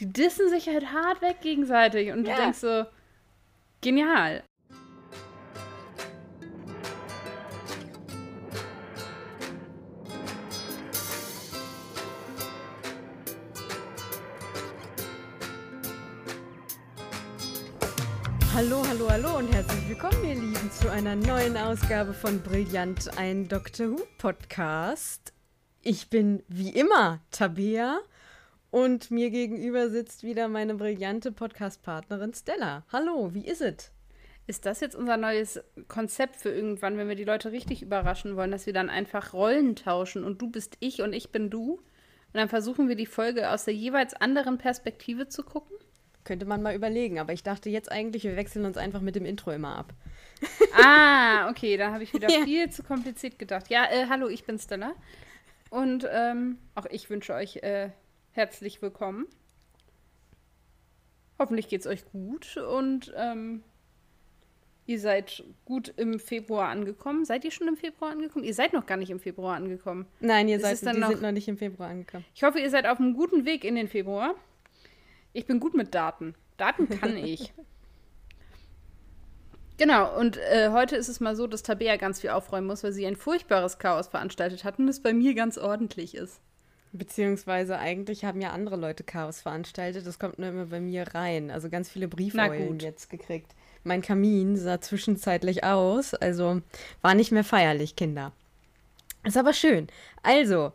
Die dissen sich halt hart weg gegenseitig und Ja. du denkst so, genial. Hallo, hallo, hallo und herzlich willkommen, ihr Lieben, zu einer neuen Ausgabe von Brillant, ein Doctor Who Podcast. Ich bin wie immer Tabea und mir gegenüber sitzt wieder meine brillante Podcast-Partnerin Stella. Hallo, wie ist es? Ist das jetzt unser neues Konzept für irgendwann, wenn wir die Leute richtig überraschen wollen, dass wir dann einfach Rollen tauschen und du bist ich und ich bin du? Und dann versuchen wir die Folge aus der jeweils anderen Perspektive zu gucken? Könnte man mal überlegen, aber ich dachte jetzt eigentlich, wir wechseln uns einfach mit dem Intro immer ab. Ah, okay, da habe ich wieder Ja. viel zu kompliziert gedacht. Ja, äh, hallo, ich bin Stella. Und ähm, auch ich wünsche euch äh, herzlich willkommen. Hoffentlich geht es euch gut und ähm, ihr seid gut im Februar angekommen. Seid ihr schon im Februar angekommen? Ihr seid noch gar nicht im Februar angekommen. Nein, ihr seid, dann die noch- sind noch nicht im Februar angekommen. Ich hoffe, ihr seid auf einem guten Weg in den Februar. Ich bin gut mit Daten. Daten kann ich. Genau, und äh, heute ist es mal so, dass Tabea ganz viel aufräumen muss, weil sie ein furchtbares Chaos veranstaltet hat und es bei mir ganz ordentlich ist. Beziehungsweise eigentlich haben ja andere Leute Chaos veranstaltet. Das kommt nur immer bei mir rein. Also ganz viele Briefeulen jetzt gekriegt. Mein Kamin sah zwischenzeitlich aus. Also war nicht mehr feierlich, Kinder. Ist aber schön. Also,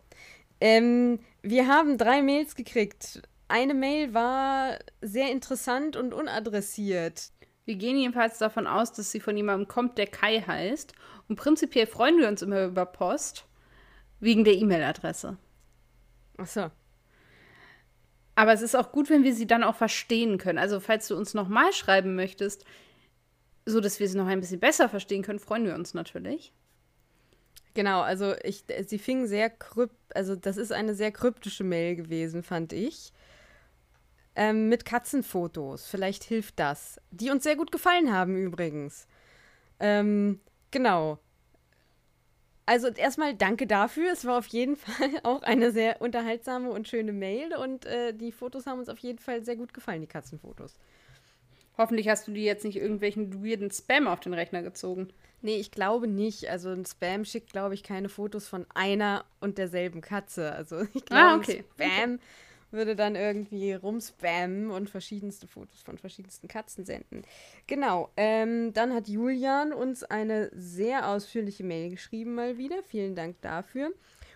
ähm, wir haben drei Mails gekriegt. Eine Mail war sehr interessant und unadressiert. Wir gehen jedenfalls davon aus, dass sie von jemandem kommt, der Kai heißt. Und prinzipiell freuen wir uns immer über Post wegen der E-Mail-Adresse. Achso. Aber es ist auch gut, wenn wir sie dann auch verstehen können. Also, falls du uns nochmal schreiben möchtest, so dass wir sie noch ein bisschen besser verstehen können, freuen wir uns natürlich. Genau, also ich, sie fing sehr krypt, also das ist eine sehr kryptische Mail gewesen, fand ich. Ähm, mit Katzenfotos, vielleicht hilft das. Die uns sehr gut gefallen haben übrigens. Ähm, genau. Also erstmal danke dafür. Es war auf jeden Fall auch eine sehr unterhaltsame und schöne Mail und äh, die Fotos haben uns auf jeden Fall sehr gut gefallen, die Katzenfotos. Hoffentlich hast du dir jetzt nicht irgendwelchen weirden Spam auf den Rechner gezogen. Nee, ich glaube nicht. Also ein Spam schickt, glaube ich, keine Fotos von einer und derselben Katze. Also ich glaube, Ah, okay. Spam würde dann irgendwie rumspammen und verschiedenste Fotos von verschiedensten Katzen senden. Genau. Ähm, dann hat Julian uns eine sehr ausführliche Mail geschrieben mal wieder. Vielen Dank dafür.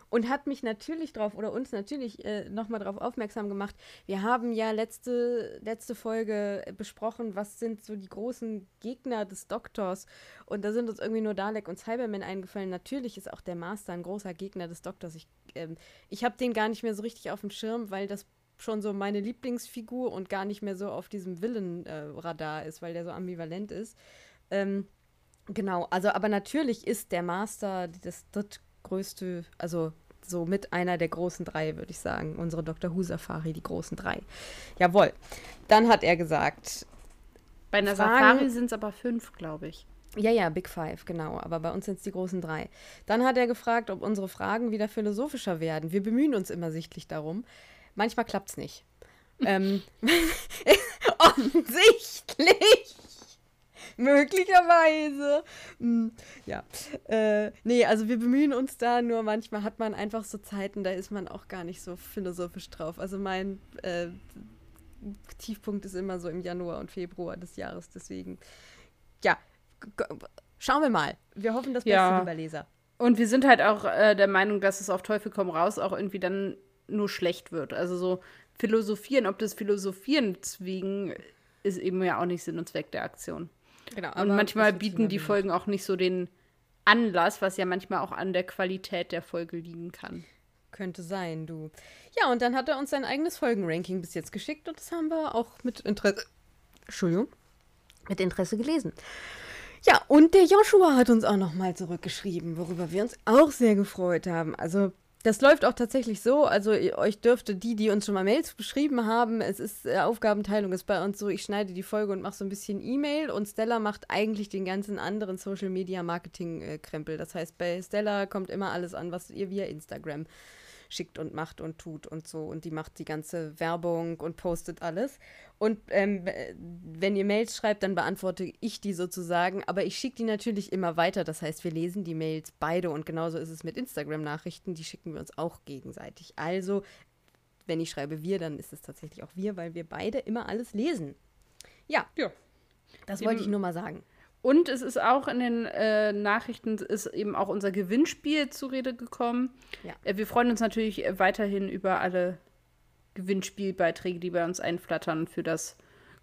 Und hat mich natürlich drauf oder uns natürlich äh, nochmal darauf aufmerksam gemacht. Wir haben ja letzte, letzte Folge besprochen, was sind so die großen Gegner des Doktors. Und da sind uns irgendwie nur Dalek und Cyberman eingefallen. Natürlich ist auch der Master ein großer Gegner des Doktors. Ich, ähm, ich habe den gar nicht mehr so richtig auf dem Schirm, weil das schon so meine Lieblingsfigur und gar nicht mehr so auf diesem Villain-Radar ist, weil der so ambivalent ist. Ähm, genau, also aber natürlich ist der Master das drittgrößte, also so mit einer der großen drei, würde ich sagen. Unsere Dr. Who Safari, die großen drei. Jawohl. Dann hat er gesagt, Bei einer Fragen- Safari sind es aber fünf, glaube ich. Ja, ja, Big Five, genau. Aber bei uns sind es die großen drei. Dann hat er gefragt, ob unsere Fragen wieder philosophischer werden. Wir bemühen uns immer sichtlich darum. Manchmal klappt es nicht. ähm, offensichtlich. Möglicherweise. Hm, ja. Äh, nee, also wir bemühen uns da, nur manchmal hat man einfach so Zeiten, da ist man auch gar nicht so philosophisch drauf. Also mein äh, Tiefpunkt ist immer so im Januar und Februar des Jahres, deswegen. Ja, schauen wir mal. Wir hoffen das Beste, Ja. lieber Leser. Und wir sind halt auch äh, der Meinung, dass es auf Teufel komm raus auch irgendwie dann nur schlecht wird. Also so philosophieren, ob das Philosophieren zwingen, ist eben ja auch nicht Sinn und Zweck der Aktion. Genau, Und manchmal bieten die Folgen auch nicht so den Anlass, was ja manchmal auch an der Qualität der Folge liegen kann. Könnte sein, du. Ja, und dann hat er uns sein eigenes Folgenranking bis jetzt geschickt und das haben wir auch mit Interesse. Entschuldigung. Mit Interesse gelesen. Ja, und der Joshua hat uns auch nochmal zurückgeschrieben, worüber wir uns auch sehr gefreut haben. Also, das läuft auch tatsächlich so. Also, euch dürfte die, die uns schon mal Mails beschrieben haben, es ist äh, Aufgabenteilung ist bei uns so, ich schneide die Folge und mache so ein bisschen E-Mail und Stella macht eigentlich den ganzen anderen Social Media Marketing äh, Krempel. Das heißt, bei Stella kommt immer alles an, was ihr via Instagram schickt und macht und tut und so. Und die macht die ganze Werbung und postet alles. Und ähm, wenn ihr Mails schreibt, dann beantworte ich die sozusagen. Aber ich schicke die natürlich immer weiter. Das heißt, wir lesen die Mails beide. Und genauso ist es mit Instagram-Nachrichten. Die schicken wir uns auch gegenseitig. Also, wenn ich schreibe wir, dann ist es tatsächlich auch wir, weil wir beide immer alles lesen. Ja. Ja. Das wollte ich nur mal sagen. Und es ist auch in den äh, Nachrichten ist eben auch unser Gewinnspiel zur Rede gekommen. Ja. Äh, wir freuen uns natürlich weiterhin über alle Gewinnspielbeiträge, die bei uns einflattern für das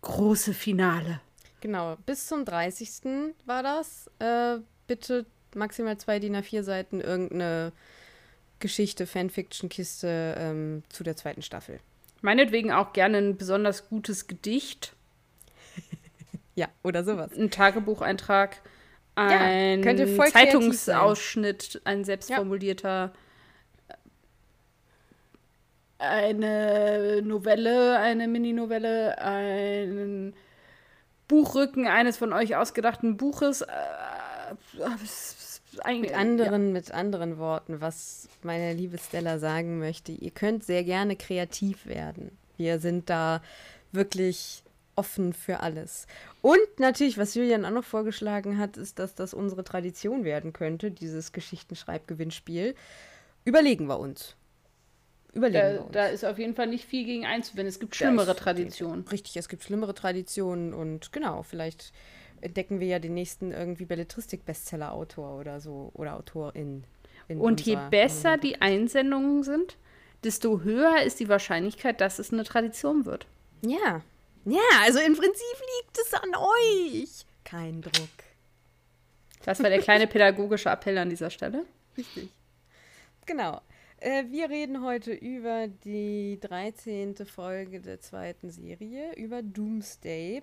große Finale. Genau, bis zum 30. war das. Äh, bitte maximal zwei DIN A4 Seiten irgendeine Geschichte, Fanfiction-Kiste ähm, zu der zweiten Staffel. Meinetwegen auch gerne ein besonders gutes Gedicht. Ja, oder sowas. Ein Tagebucheintrag, ein ja, Zeitungsausschnitt, ein selbstformulierter, ja. eine Novelle, eine Mininovelle, ein Buchrücken eines von euch ausgedachten Buches. Äh, mit anderen, ja. mit anderen Worten, was meine liebe Stella sagen möchte, ihr könnt sehr gerne kreativ werden. Wir sind da wirklich offen für alles. Und natürlich, was Julian auch noch vorgeschlagen hat, ist, dass das unsere Tradition werden könnte, dieses Geschichtenschreibgewinnspiel. Überlegen wir uns. Überlegen da, wir uns. Da ist auf jeden Fall nicht viel gegen einzuwenden. Es gibt schlimmere Traditionen. Richtig, es gibt schlimmere Traditionen und genau, vielleicht entdecken wir ja den nächsten irgendwie Belletristik-Bestseller-Autor oder so oder Autorin. und je besser die Einsendungen sind, desto höher ist die Wahrscheinlichkeit, dass es eine Tradition wird. Ja, ja, also im Prinzip liegt es an euch. Kein Druck. Das war der kleine pädagogische Appell an dieser Stelle. Richtig. Genau. Äh, wir reden heute über die 13. Folge der zweiten Serie, über Doomsday.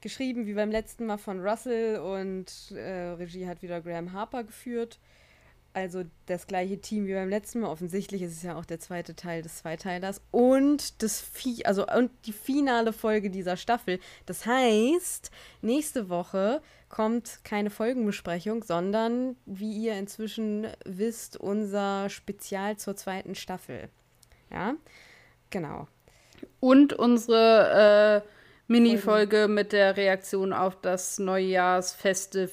Geschrieben wie beim letzten Mal von Russell und äh, Regie hat wieder Graham Harper geführt also das gleiche Team wie beim letzten Mal. Offensichtlich ist es ja auch der zweite Teil des Zweiteilers und das Fi also und die finale Folge dieser Staffel. Das heißt, nächste Woche kommt keine Folgenbesprechung, sondern wie ihr inzwischen wisst, unser Spezial zur zweiten Staffel. Ja, genau. Und unsere äh, Mini-Folge mit der Reaktion auf das Neujahrsfestive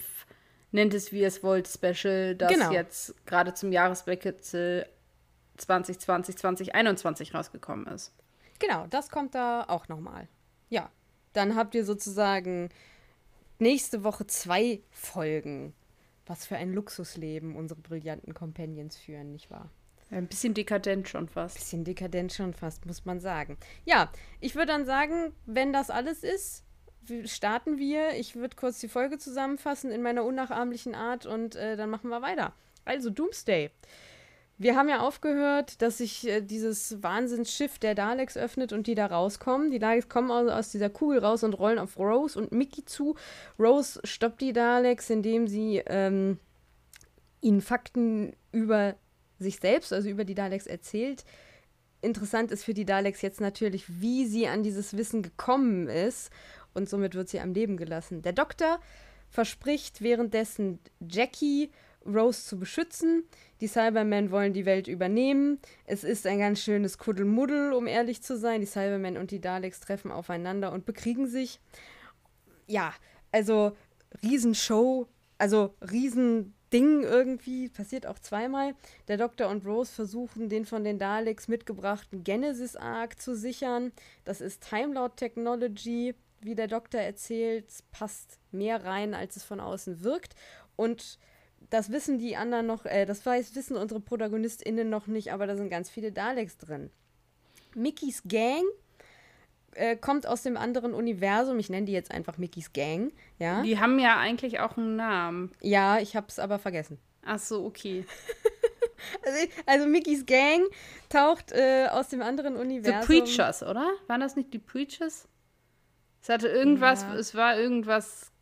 nennt es wie es wollt, Special, das genau. jetzt gerade zum Jahreswechsel 2020, 2021 rausgekommen ist. Genau, das kommt da auch nochmal. Ja, dann habt ihr sozusagen nächste Woche zwei Folgen. Was für ein Luxusleben unsere brillanten Companions führen, nicht wahr? Ein bisschen dekadent schon fast. Ein bisschen dekadent schon fast, muss man sagen. Ja, ich würde dann sagen, wenn das alles ist, starten wir. Ich würde kurz die Folge zusammenfassen in meiner unnachahmlichen Art und äh, dann machen wir weiter. Also Doomsday. Wir haben ja aufgehört, dass sich äh, dieses Wahnsinnsschiff der Daleks öffnet und die da rauskommen. Die Daleks kommen aus, aus dieser Kugel raus und rollen auf Rose und Mickey zu. Rose stoppt die Daleks, indem sie ähm, ihnen Fakten über sich selbst, also über die Daleks erzählt. Interessant ist für die Daleks jetzt natürlich, wie sie an dieses Wissen gekommen ist und somit wird sie am Leben gelassen. Der Doktor verspricht währenddessen Jackie Rose zu beschützen. Die Cybermen wollen die Welt übernehmen. Es ist ein ganz schönes Kuddelmuddel, um ehrlich zu sein. Die Cybermen und die Daleks treffen aufeinander und bekriegen sich. Ja, also Riesenshow, also Riesending irgendwie, passiert auch zweimal. Der Doktor und Rose versuchen, den von den Daleks mitgebrachten Genesis-Arc zu sichern. Das ist Time Lord Technology wie der Doktor erzählt, passt mehr rein, als es von außen wirkt. Und das wissen die anderen noch, äh, das weiß, wissen unsere ProtagonistInnen noch nicht, aber da sind ganz viele Daleks drin. Mickeys Gang äh, kommt aus dem anderen Universum. Ich nenne die jetzt einfach Mickeys Gang, ja. Die haben ja eigentlich auch einen Namen. Ja, ich hab's aber vergessen. Ach so, okay. also, also Mickeys Gang taucht äh, aus dem anderen Universum. The Preachers, oder? Waren das nicht die Preachers? Es hatte irgendwas, ja. es war irgendwas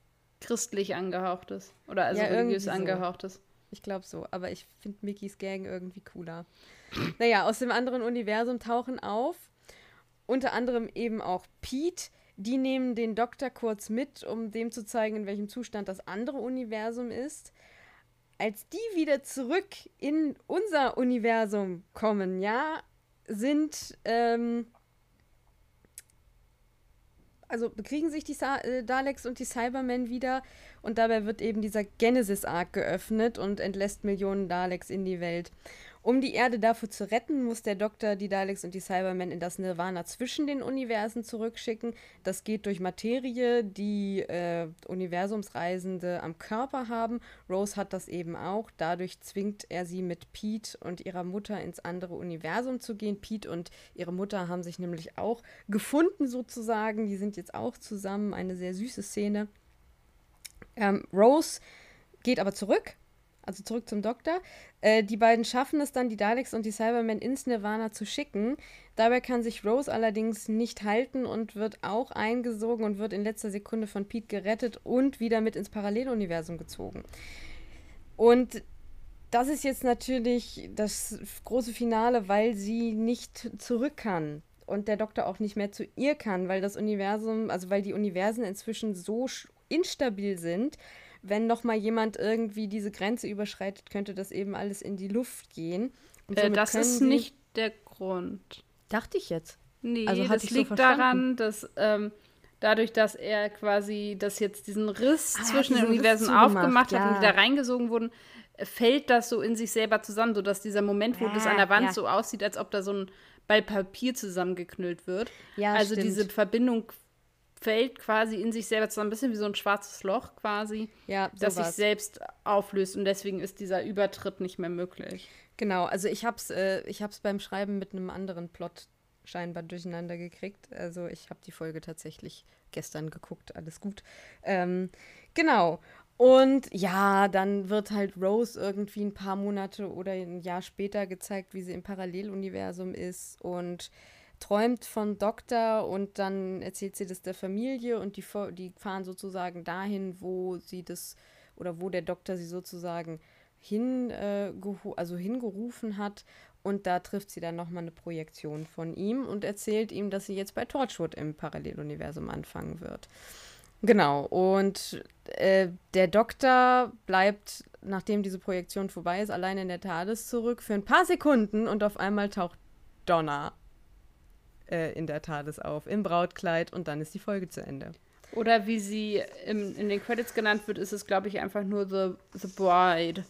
christlich angehauchtes. Oder also ja, religiös angehauchtes. Ich glaube so, aber ich finde Mickeys Gang irgendwie cooler. naja, aus dem anderen Universum tauchen auf. Unter anderem eben auch Pete. Die nehmen den Doktor kurz mit, um dem zu zeigen, in welchem Zustand das andere Universum ist. als die wieder zurück in unser Universum kommen, ja, sind, ähm, also bekriegen sich die Sa äh, Daleks und die Cybermen wieder und dabei wird eben dieser Genesis-Arc geöffnet und entlässt Millionen Daleks in die Welt. Um die Erde davor zu retten, muss der Doktor die Daleks und die Cybermen in das Nirvana zwischen den Universen zurückschicken. Das geht durch Materie, die äh, Universumsreisende am Körper haben. Rose hat das eben auch. Dadurch zwingt er sie mit Pete und ihrer Mutter ins andere Universum zu gehen. Pete und ihre Mutter haben sich nämlich auch gefunden sozusagen. Die sind jetzt auch zusammen. Eine sehr süße Szene. Ähm, Rose geht aber zurück also zurück zum Doktor. Äh, die beiden schaffen es dann, die Daleks und die Cybermen ins Nirvana zu schicken. Dabei kann sich Rose allerdings nicht halten und wird auch eingesogen und wird in letzter Sekunde von Pete gerettet und wieder mit ins Paralleluniversum gezogen. Und das ist jetzt natürlich das große Finale, weil sie nicht zurück kann und der Doktor auch nicht mehr zu ihr kann, weil das Universum, also weil die Universen inzwischen so instabil sind, wenn noch mal jemand irgendwie diese Grenze überschreitet, könnte das eben alles in die Luft gehen. Äh, das ist nicht der Grund. Dachte ich jetzt. Nee, also das liegt so daran, dass ähm, dadurch, dass er quasi, dass jetzt diesen Riss ah, zwischen den Universen aufgemacht hat ja. und die da reingesogen wurden, fällt das so in sich selber zusammen, sodass dieser Moment, wo ja, das an der Wand ja. so aussieht, als ob da so ein Ball Papier zusammengeknüllt wird. Ja, also stimmt. diese Verbindung fällt quasi in sich selber zusammen, ein bisschen wie so ein schwarzes Loch quasi, ja, das sich selbst auflöst und deswegen ist dieser Übertritt nicht mehr möglich. Genau, also ich habe es äh, ich hab's beim Schreiben mit einem anderen Plot scheinbar durcheinander gekriegt. Also ich habe die Folge tatsächlich gestern geguckt, alles gut. Ähm, genau. Und ja, dann wird halt Rose irgendwie ein paar Monate oder ein Jahr später gezeigt, wie sie im Paralleluniversum ist und träumt von Doktor und dann erzählt sie das der Familie und die, die fahren sozusagen dahin, wo sie das oder wo der Doktor sie sozusagen hin, äh, also hingerufen hat und da trifft sie dann nochmal eine Projektion von ihm und erzählt ihm, dass sie jetzt bei Torchwood im Paralleluniversum anfangen wird. Genau, und äh, der Doktor bleibt, nachdem diese Projektion vorbei ist, allein in der TARDIS zurück für ein paar Sekunden und auf einmal taucht Donna äh, in der TARDIS auf, im Brautkleid und dann ist die Folge zu Ende. Oder wie sie im, in den Credits genannt wird, ist es, glaube ich, einfach nur The, The Bride.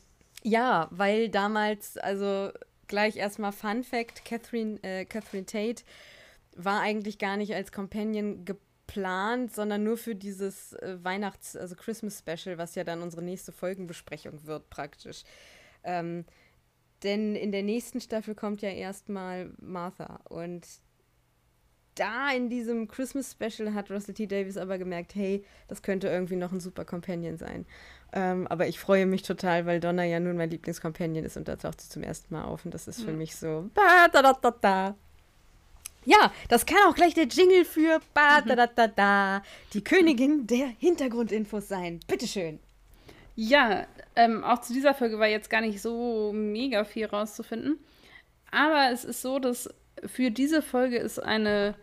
Ja, weil damals, also gleich erstmal Fun Fact: Catherine, äh, Catherine Tate war eigentlich gar nicht als Companion geplant, sondern nur für dieses äh, Weihnachts-, also Christmas Special, was ja dann unsere nächste Folgenbesprechung wird, praktisch. Ähm, denn in der nächsten Staffel kommt ja erstmal Martha und da in diesem Christmas Special hat Russell T. Davis aber gemerkt, hey, das könnte irgendwie noch ein super Companion sein. Ähm, aber ich freue mich total, weil Donna ja nun mein Lieblingscompanion ist und da taucht sie zum ersten Mal auf und das ist für mhm. mich so. Ba, da, da, da, da. Ja, das kann auch gleich der Jingle für ba, da, da, da, da, die Königin der Hintergrundinfos sein. Bitteschön. Ja, ähm, auch zu dieser Folge war jetzt gar nicht so mega viel rauszufinden. Aber es ist so, dass für diese Folge es eine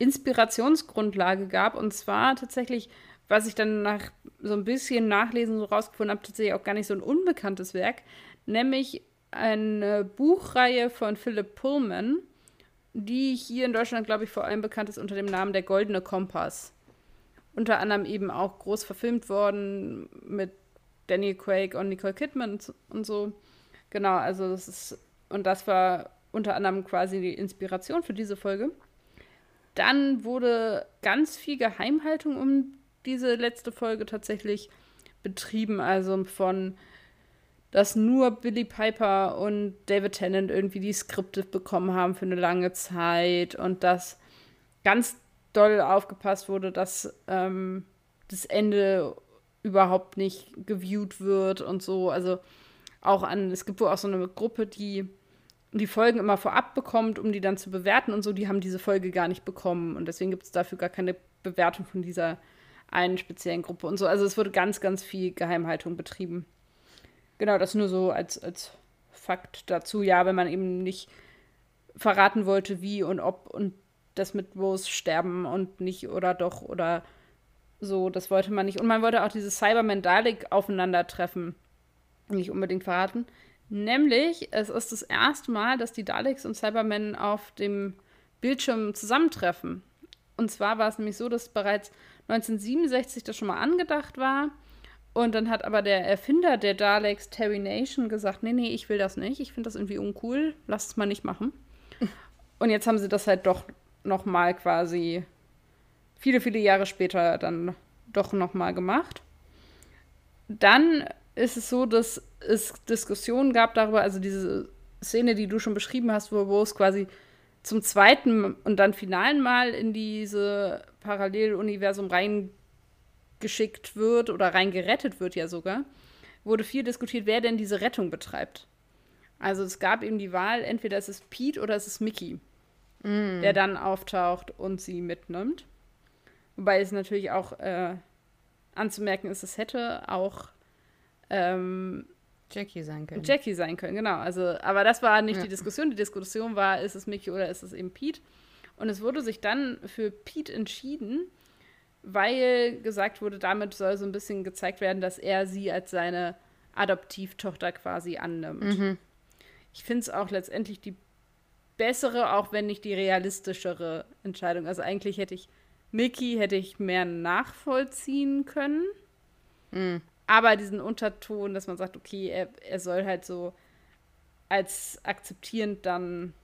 Inspirationsgrundlage gab. Und zwar tatsächlich, was ich dann nach so ein bisschen Nachlesen so rausgefunden habe, tatsächlich auch gar nicht so ein unbekanntes Werk, nämlich eine Buchreihe von Philip Pullman, die hier in Deutschland, glaube ich, vor allem bekannt ist unter dem Namen Der Goldene Kompass. Unter anderem eben auch groß verfilmt worden mit Daniel Craig und Nicole Kidman und so. Genau, also das ist, und das war unter anderem quasi die Inspiration für diese Folge. Dann wurde ganz viel Geheimhaltung um diese letzte Folge tatsächlich betrieben. Also von, dass nur Billy Piper und David Tennant irgendwie die Skripte bekommen haben für eine lange Zeit und dass ganz doll aufgepasst wurde, dass ähm, das Ende überhaupt nicht geviewt wird und so. Also auch an, es gibt wohl auch so eine Gruppe, die die Folgen immer vorab bekommt, um die dann zu bewerten und so, die haben diese Folge gar nicht bekommen. Und deswegen gibt es dafür gar keine Bewertung von dieser einen speziellen Gruppe und so. Also es wurde ganz, ganz viel Geheimhaltung betrieben. Genau, das nur so als, als Fakt dazu. Ja, wenn man eben nicht verraten wollte, wie und ob und das mit Rose sterben und nicht oder doch oder so, das wollte man nicht. Und man wollte auch dieses Cyberman Dalek aufeinandertreffen nicht unbedingt verraten. Nämlich, es ist das erste Mal, dass die Daleks und Cybermen auf dem Bildschirm zusammentreffen. Und zwar war es nämlich so, dass bereits 1967 das schon mal angedacht war. Und dann hat aber der Erfinder der Daleks, Terry Nation, gesagt, nee, nee, ich will das nicht. Ich finde das irgendwie uncool. Lass es mal nicht machen. Und jetzt haben sie das halt doch noch mal quasi viele, viele Jahre später dann doch noch mal gemacht. Dann ist es so, dass es Diskussionen gab darüber, also diese Szene, die du schon beschrieben hast, wo, es quasi zum zweiten und dann finalen Mal in diese Paralleluniversum reingeschickt wird oder reingerettet wird ja sogar, wurde viel diskutiert, wer denn diese Rettung betreibt. Also es gab eben die Wahl, entweder es ist Pete oder es ist Mickey, mm. der dann auftaucht und sie mitnimmt. Wobei es natürlich auch äh, anzumerken ist, es hätte auch ähm, Jackie sein können. Jackie sein können, genau. Also, aber das war nicht ja. die Diskussion. Die Diskussion war, ist es Mickey oder ist es eben Pete? Und es wurde sich dann für Pete entschieden, weil gesagt wurde, damit soll so ein bisschen gezeigt werden, dass er sie als seine Adoptivtochter quasi annimmt. Mhm. Ich finde es auch letztendlich die bessere, auch wenn nicht die realistischere Entscheidung. Also eigentlich hätte ich Mickey hätte ich mehr nachvollziehen können. Mhm aber diesen Unterton, dass man sagt, okay, er, er soll halt so als akzeptierend dann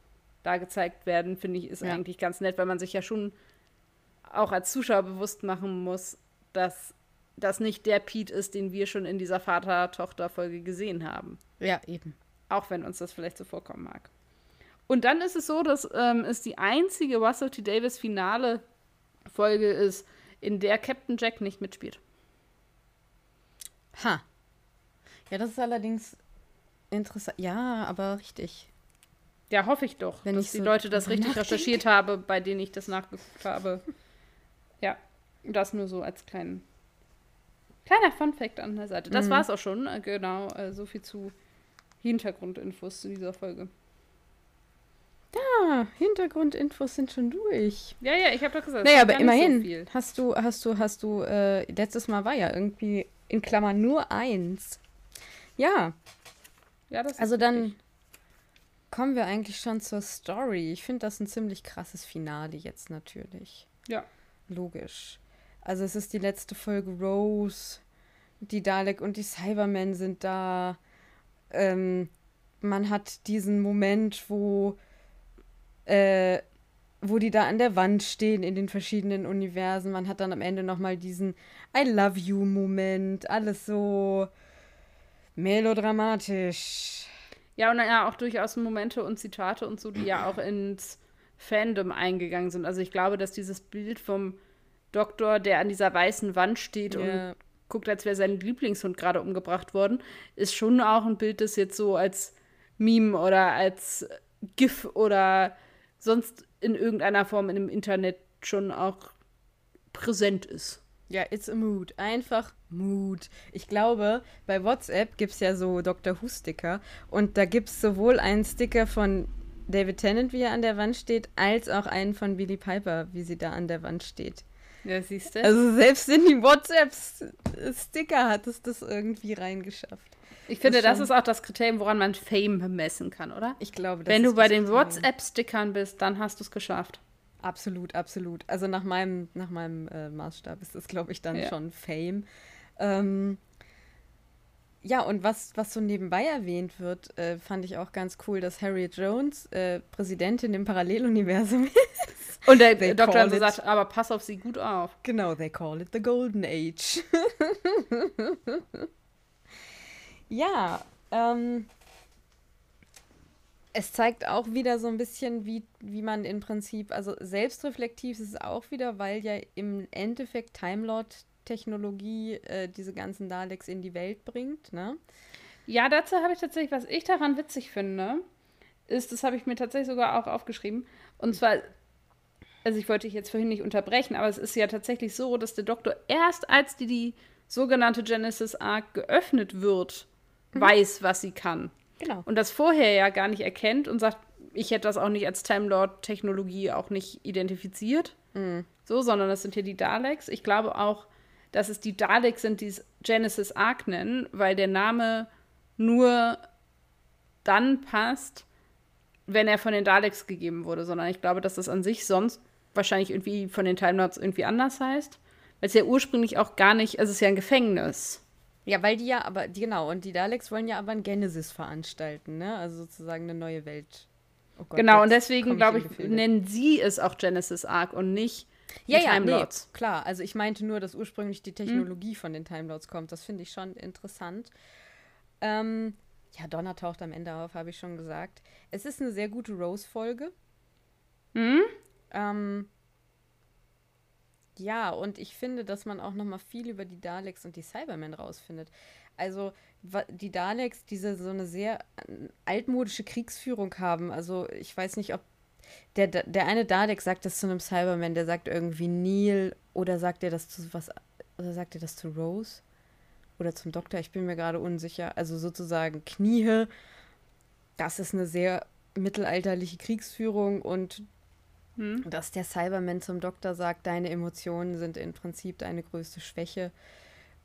da gezeigt werden, finde ich, ist ja. eigentlich ganz nett, weil man sich ja schon auch als Zuschauer bewusst machen muss, dass das nicht der Pete ist, den wir schon in dieser Vater-Tochter-Folge gesehen haben. Ja, eben. Auch wenn uns das vielleicht so vorkommen mag. Und dann ist es so, dass ähm, es die einzige Russell T. Davis finale Folge ist, in der Captain Jack nicht mitspielt. Ha. Ja, das ist allerdings interessant. Ja, aber richtig. Ja, hoffe ich doch, Wenn dass die so Leute das richtig recherchiert haben, bei denen ich das nachgeguckt habe. ja, das nur so als kleinen, kleiner Funfact an der Seite. Das mhm. war es auch schon. Äh, genau, äh, so viel zu Hintergrundinfos zu dieser Folge. Ja, Hintergrundinfos sind schon durch. Ja, ja, ich habe doch gesagt. Naja, aber immerhin so hast du, hast du, hast du, äh, letztes Mal war ja irgendwie in Klammern nur eins. Ja. Ja, das Also dann richtig. kommen wir eigentlich schon zur Story. Ich finde das ein ziemlich krasses Finale jetzt natürlich. Ja. Logisch. Also es ist die letzte Folge Rose. Die Dalek und die Cybermen sind da. Ähm, man hat diesen Moment, wo äh, wo die da an der Wand stehen in den verschiedenen Universen. Man hat dann am Ende nochmal diesen I love you Moment. Alles so melodramatisch. Ja, und ja, auch durchaus Momente und Zitate und so, die ja auch ins Fandom eingegangen sind. Also ich glaube, dass dieses Bild vom Doktor, der an dieser weißen Wand steht yeah. und guckt, als wäre sein Lieblingshund gerade umgebracht worden, ist schon auch ein Bild, das jetzt so als Meme oder als GIF oder sonst in irgendeiner Form in dem Internet schon auch präsent ist. Ja, it's a mood. Einfach Mood. Ich glaube, bei WhatsApp gibt es ja so Dr. Who-Sticker und da gibt es sowohl einen Sticker von David Tennant, wie er an der Wand steht, als auch einen von Billy Piper, wie sie da an der Wand steht. Ja, siehst du? Also selbst in die WhatsApp-Sticker hat es das irgendwie reingeschafft. Ich finde, das, das ist auch das Kriterium, woran man Fame messen kann, oder? Ich glaube, das Wenn du bei den WhatsApp-Stickern bist, dann hast du es geschafft. Absolut, absolut. Also nach meinem, nach meinem äh, Maßstab ist das, glaube ich, dann ja. schon Fame. Ähm, ja, und was, was so nebenbei erwähnt wird, äh, fand ich auch ganz cool, dass Harriet Jones äh, Präsidentin im Paralleluniversum ist. Und der they Doktor so sagt, aber pass auf sie gut auf. Genau, they call it the Golden Age. Ja, ähm, es zeigt auch wieder so ein bisschen, wie, wie man im Prinzip, also selbstreflektiv ist es auch wieder, weil ja im Endeffekt Timelord-Technologie äh, diese ganzen Daleks in die Welt bringt, ne? Ja, dazu habe ich tatsächlich, was ich daran witzig finde, ist, das habe ich mir tatsächlich sogar auch aufgeschrieben, und zwar, also ich wollte dich jetzt vorhin nicht unterbrechen, aber es ist ja tatsächlich so, dass der Doktor erst als die, die sogenannte Genesis Arc geöffnet wird, mhm. weiß, was sie kann. Genau. Und das vorher ja gar nicht erkennt und sagt, ich hätte das auch nicht als Time Lord-Technologie auch nicht identifiziert. Mhm. So, sondern das sind hier die Daleks. Ich glaube auch, dass es die Daleks sind, die es Genesis Arc nennen, weil der Name nur dann passt, wenn er von den Daleks gegeben wurde, sondern ich glaube, dass das an sich sonst wahrscheinlich irgendwie von den Time Lords irgendwie anders heißt. Weil es ja ursprünglich auch gar nicht, also es ist ja ein Gefängnis. Ja, weil die ja aber, die, genau, und die Daleks wollen ja aber ein Genesis veranstalten, ne? Also sozusagen eine neue Welt. Oh Gott, genau, und deswegen, glaube ich, nennen sie es auch Genesis Arc und nicht ja, ja, Time Lords. Nee, klar, also ich meinte nur, dass ursprünglich die Technologie hm. von den Time Lords kommt. Das finde ich schon interessant. Ähm, ja, Donner taucht am Ende auf, habe ich schon gesagt. Es ist eine sehr gute Rose-Folge. Hm? Ähm, ja, und ich finde, dass man auch noch mal viel über die Daleks und die Cybermen rausfindet. Also die Daleks, diese so eine sehr äh, altmodische Kriegsführung haben. Also ich weiß nicht, ob der, der eine Dalek sagt das zu einem Cyberman, der sagt irgendwie Neil oder sagt er das zu was oder sagt er das zu Rose oder zum Doktor? Ich bin mir gerade unsicher. Also sozusagen Knie. Das ist eine sehr mittelalterliche Kriegsführung und hm. Dass der Cyberman zum Doktor sagt, deine Emotionen sind im Prinzip deine größte Schwäche.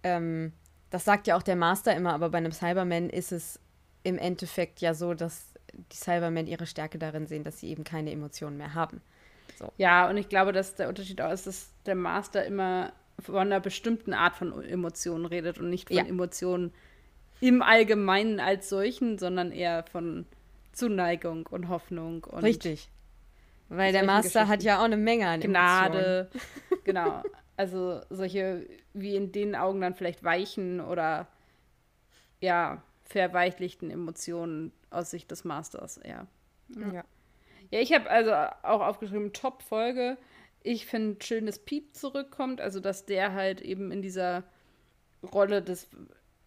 Ähm, das sagt ja auch der Master immer, aber bei einem Cyberman ist es im Endeffekt ja so, dass die Cybermen ihre Stärke darin sehen, dass sie eben keine Emotionen mehr haben. So. Ja, und ich glaube, dass der Unterschied auch ist, dass der Master immer von einer bestimmten Art von Emotionen redet und nicht von ja. Emotionen im Allgemeinen als solchen, sondern eher von Zuneigung und Hoffnung. Und Richtig. Weil der Master hat ja auch eine Menge an Gnade. genau. Also solche, wie in den Augen dann vielleicht weichen oder ja, verweichlichten Emotionen aus Sicht des Masters, ja. Ja, ja. ja ich habe also auch aufgeschrieben, Top-Folge. Ich finde schön, dass Pete zurückkommt, also dass der halt eben in dieser Rolle des,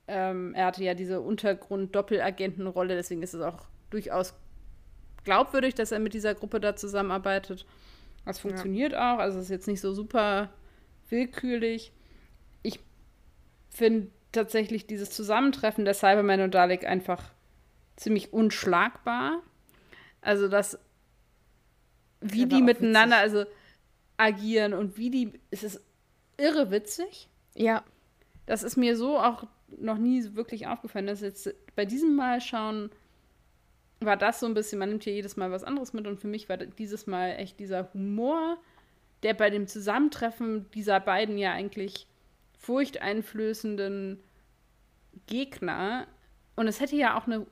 ähm, er hatte ja diese Untergrund-Doppelagenten-Rolle, deswegen ist es auch durchaus glaubwürdig, dass er mit dieser Gruppe da zusammenarbeitet. Das funktioniert ja. auch. Also ist jetzt nicht so super willkürlich. Ich finde tatsächlich dieses Zusammentreffen der Cyberman und Dalek einfach ziemlich unschlagbar. Also das, wie die miteinander also agieren und wie die, es ist irre witzig. Ja. Das ist mir so auch noch nie wirklich aufgefallen, dass jetzt bei diesem Mal schauen war das so ein bisschen, man nimmt hier jedes Mal was anderes mit und für mich war dieses Mal echt dieser Humor, der bei dem Zusammentreffen dieser beiden ja eigentlich furchteinflößenden Gegner und es hätte ja auch eine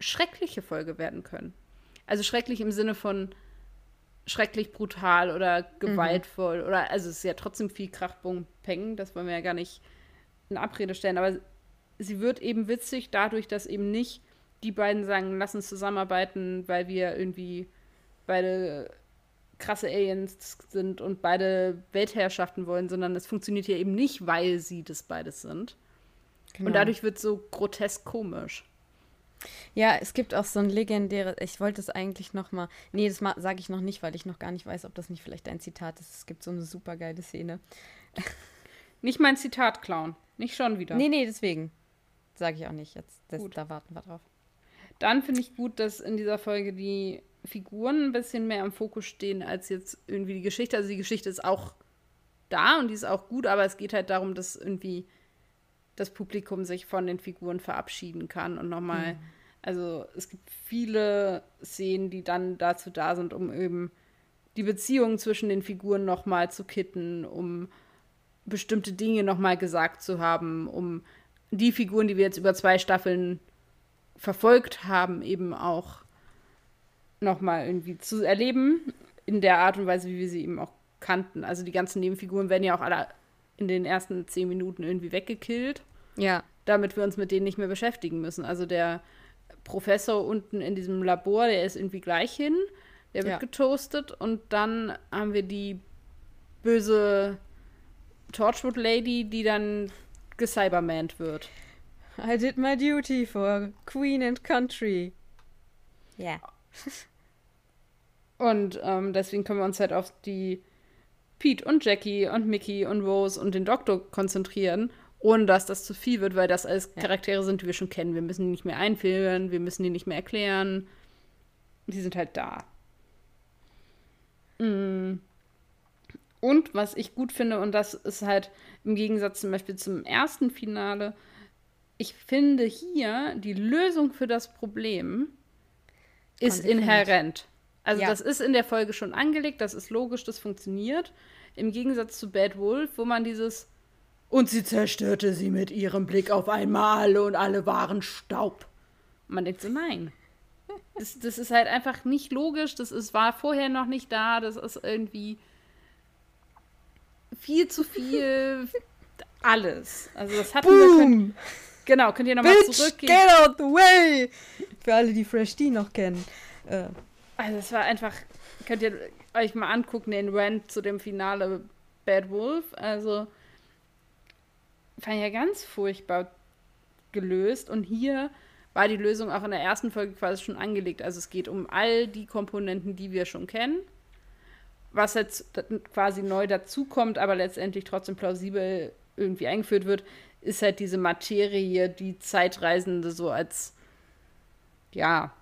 schreckliche Folge werden können. Also schrecklich im Sinne von schrecklich brutal oder gewaltvoll mhm. oder also es ist ja trotzdem viel Krachbung Peng, das wollen wir ja gar nicht in Abrede stellen, aber sie wird eben witzig dadurch, dass eben nicht die beiden sagen, lass uns zusammenarbeiten, weil wir irgendwie beide krasse Aliens sind und beide Weltherrschaften wollen, sondern es funktioniert ja eben nicht, weil sie das beides sind. Genau. Und dadurch wird es so grotesk komisch. Ja, es gibt auch so ein legendäres, ich wollte es eigentlich noch mal, nee, das sage ich noch nicht, weil ich noch gar nicht weiß, ob das nicht vielleicht ein Zitat ist. Es gibt so eine super geile Szene. Nicht mein Zitat klauen, nicht schon wieder. Nee, nee, deswegen sage ich auch nicht. Jetzt, das, da warten wir drauf. Dann finde ich gut, dass in dieser Folge die Figuren ein bisschen mehr im Fokus stehen als jetzt irgendwie die Geschichte. Also die Geschichte ist auch da und die ist auch gut, aber es geht halt darum, dass irgendwie das Publikum sich von den Figuren verabschieden kann und nochmal, mhm. also es gibt viele Szenen, die dann dazu da sind, um eben die Beziehungen zwischen den Figuren nochmal zu kitten, um bestimmte Dinge nochmal gesagt zu haben, um die Figuren, die wir jetzt über zwei Staffeln verfolgt haben, eben auch nochmal irgendwie zu erleben, in der Art und Weise, wie wir sie eben auch kannten. Also die ganzen Nebenfiguren werden ja auch alle in den ersten zehn Minuten irgendwie weggekillt. Ja. Damit wir uns mit denen nicht mehr beschäftigen müssen. Also der Professor unten in diesem Labor, der ist irgendwie gleich hin. Der wird ja. getoastet und dann haben wir die böse Torchwood Lady, die dann gecybermant wird. I did my duty for Queen and Country. Ja. Yeah. und ähm, deswegen können wir uns halt auf die Pete und Jackie und Mickey und Rose und den Doktor konzentrieren, ohne dass das zu viel wird, weil das alles ja. Charaktere sind, die wir schon kennen. Wir müssen die nicht mehr einführen, wir müssen die nicht mehr erklären. Die sind halt da. Mm. Und was ich gut finde, und das ist halt im Gegensatz zum Beispiel zum ersten Finale, ich finde hier die Lösung für das Problem ist inhärent. Also ja. das ist in der Folge schon angelegt, das ist logisch, das funktioniert. Im Gegensatz zu Bad Wolf, wo man dieses und sie zerstörte sie mit ihrem Blick auf einmal und alle waren Staub. Und man denkt so, nein. Das, das ist halt einfach nicht logisch, das ist, war vorher noch nicht da, das ist irgendwie viel zu viel alles. Also das hatten Boom. wir Genau, könnt ihr nochmal zurückgehen. Get out the way! Für alle, die Fresh D noch kennen. Äh. Also es war einfach, könnt ihr euch mal angucken, den Rant zu dem Finale Bad Wolf. Also fand ich ja ganz furchtbar gelöst. Und hier war die Lösung auch in der ersten Folge quasi schon angelegt. Also es geht um all die Komponenten, die wir schon kennen. Was jetzt quasi neu dazukommt, aber letztendlich trotzdem plausibel irgendwie eingeführt wird, ist halt diese Materie, die Zeitreisende so als, ja,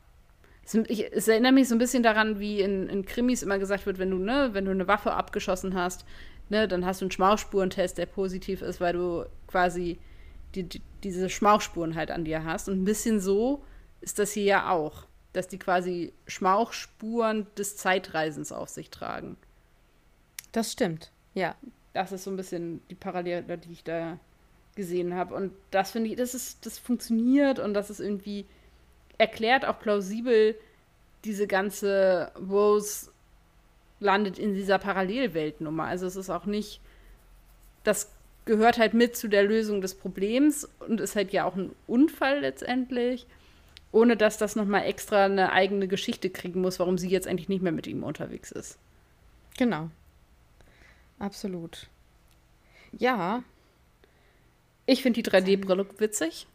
es, ich, es erinnert mich so ein bisschen daran, wie in, in Krimis immer gesagt wird, wenn du, ne, wenn du eine Waffe abgeschossen hast, ne, dann hast du einen Schmauchspurentest, der positiv ist, weil du quasi die, die, diese Schmauchspuren halt an dir hast. Und ein bisschen so ist das hier ja auch, dass die quasi Schmauchspuren des Zeitreisens auf sich tragen. Das stimmt, ja. Das ist so ein bisschen die Parallele, die ich da gesehen habe. Und das finde ich, das ist, das funktioniert und das ist irgendwie erklärt auch plausibel diese ganze Rose landet in dieser Parallelweltnummer. Also es ist auch nicht, das gehört halt mit zu der Lösung des Problems und ist halt ja auch ein Unfall letztendlich, ohne dass das nochmal extra eine eigene Geschichte kriegen muss, warum sie jetzt eigentlich nicht mehr mit ihm unterwegs ist. Genau. Absolut. Ja. Ich finde die 3D-Brille witzig.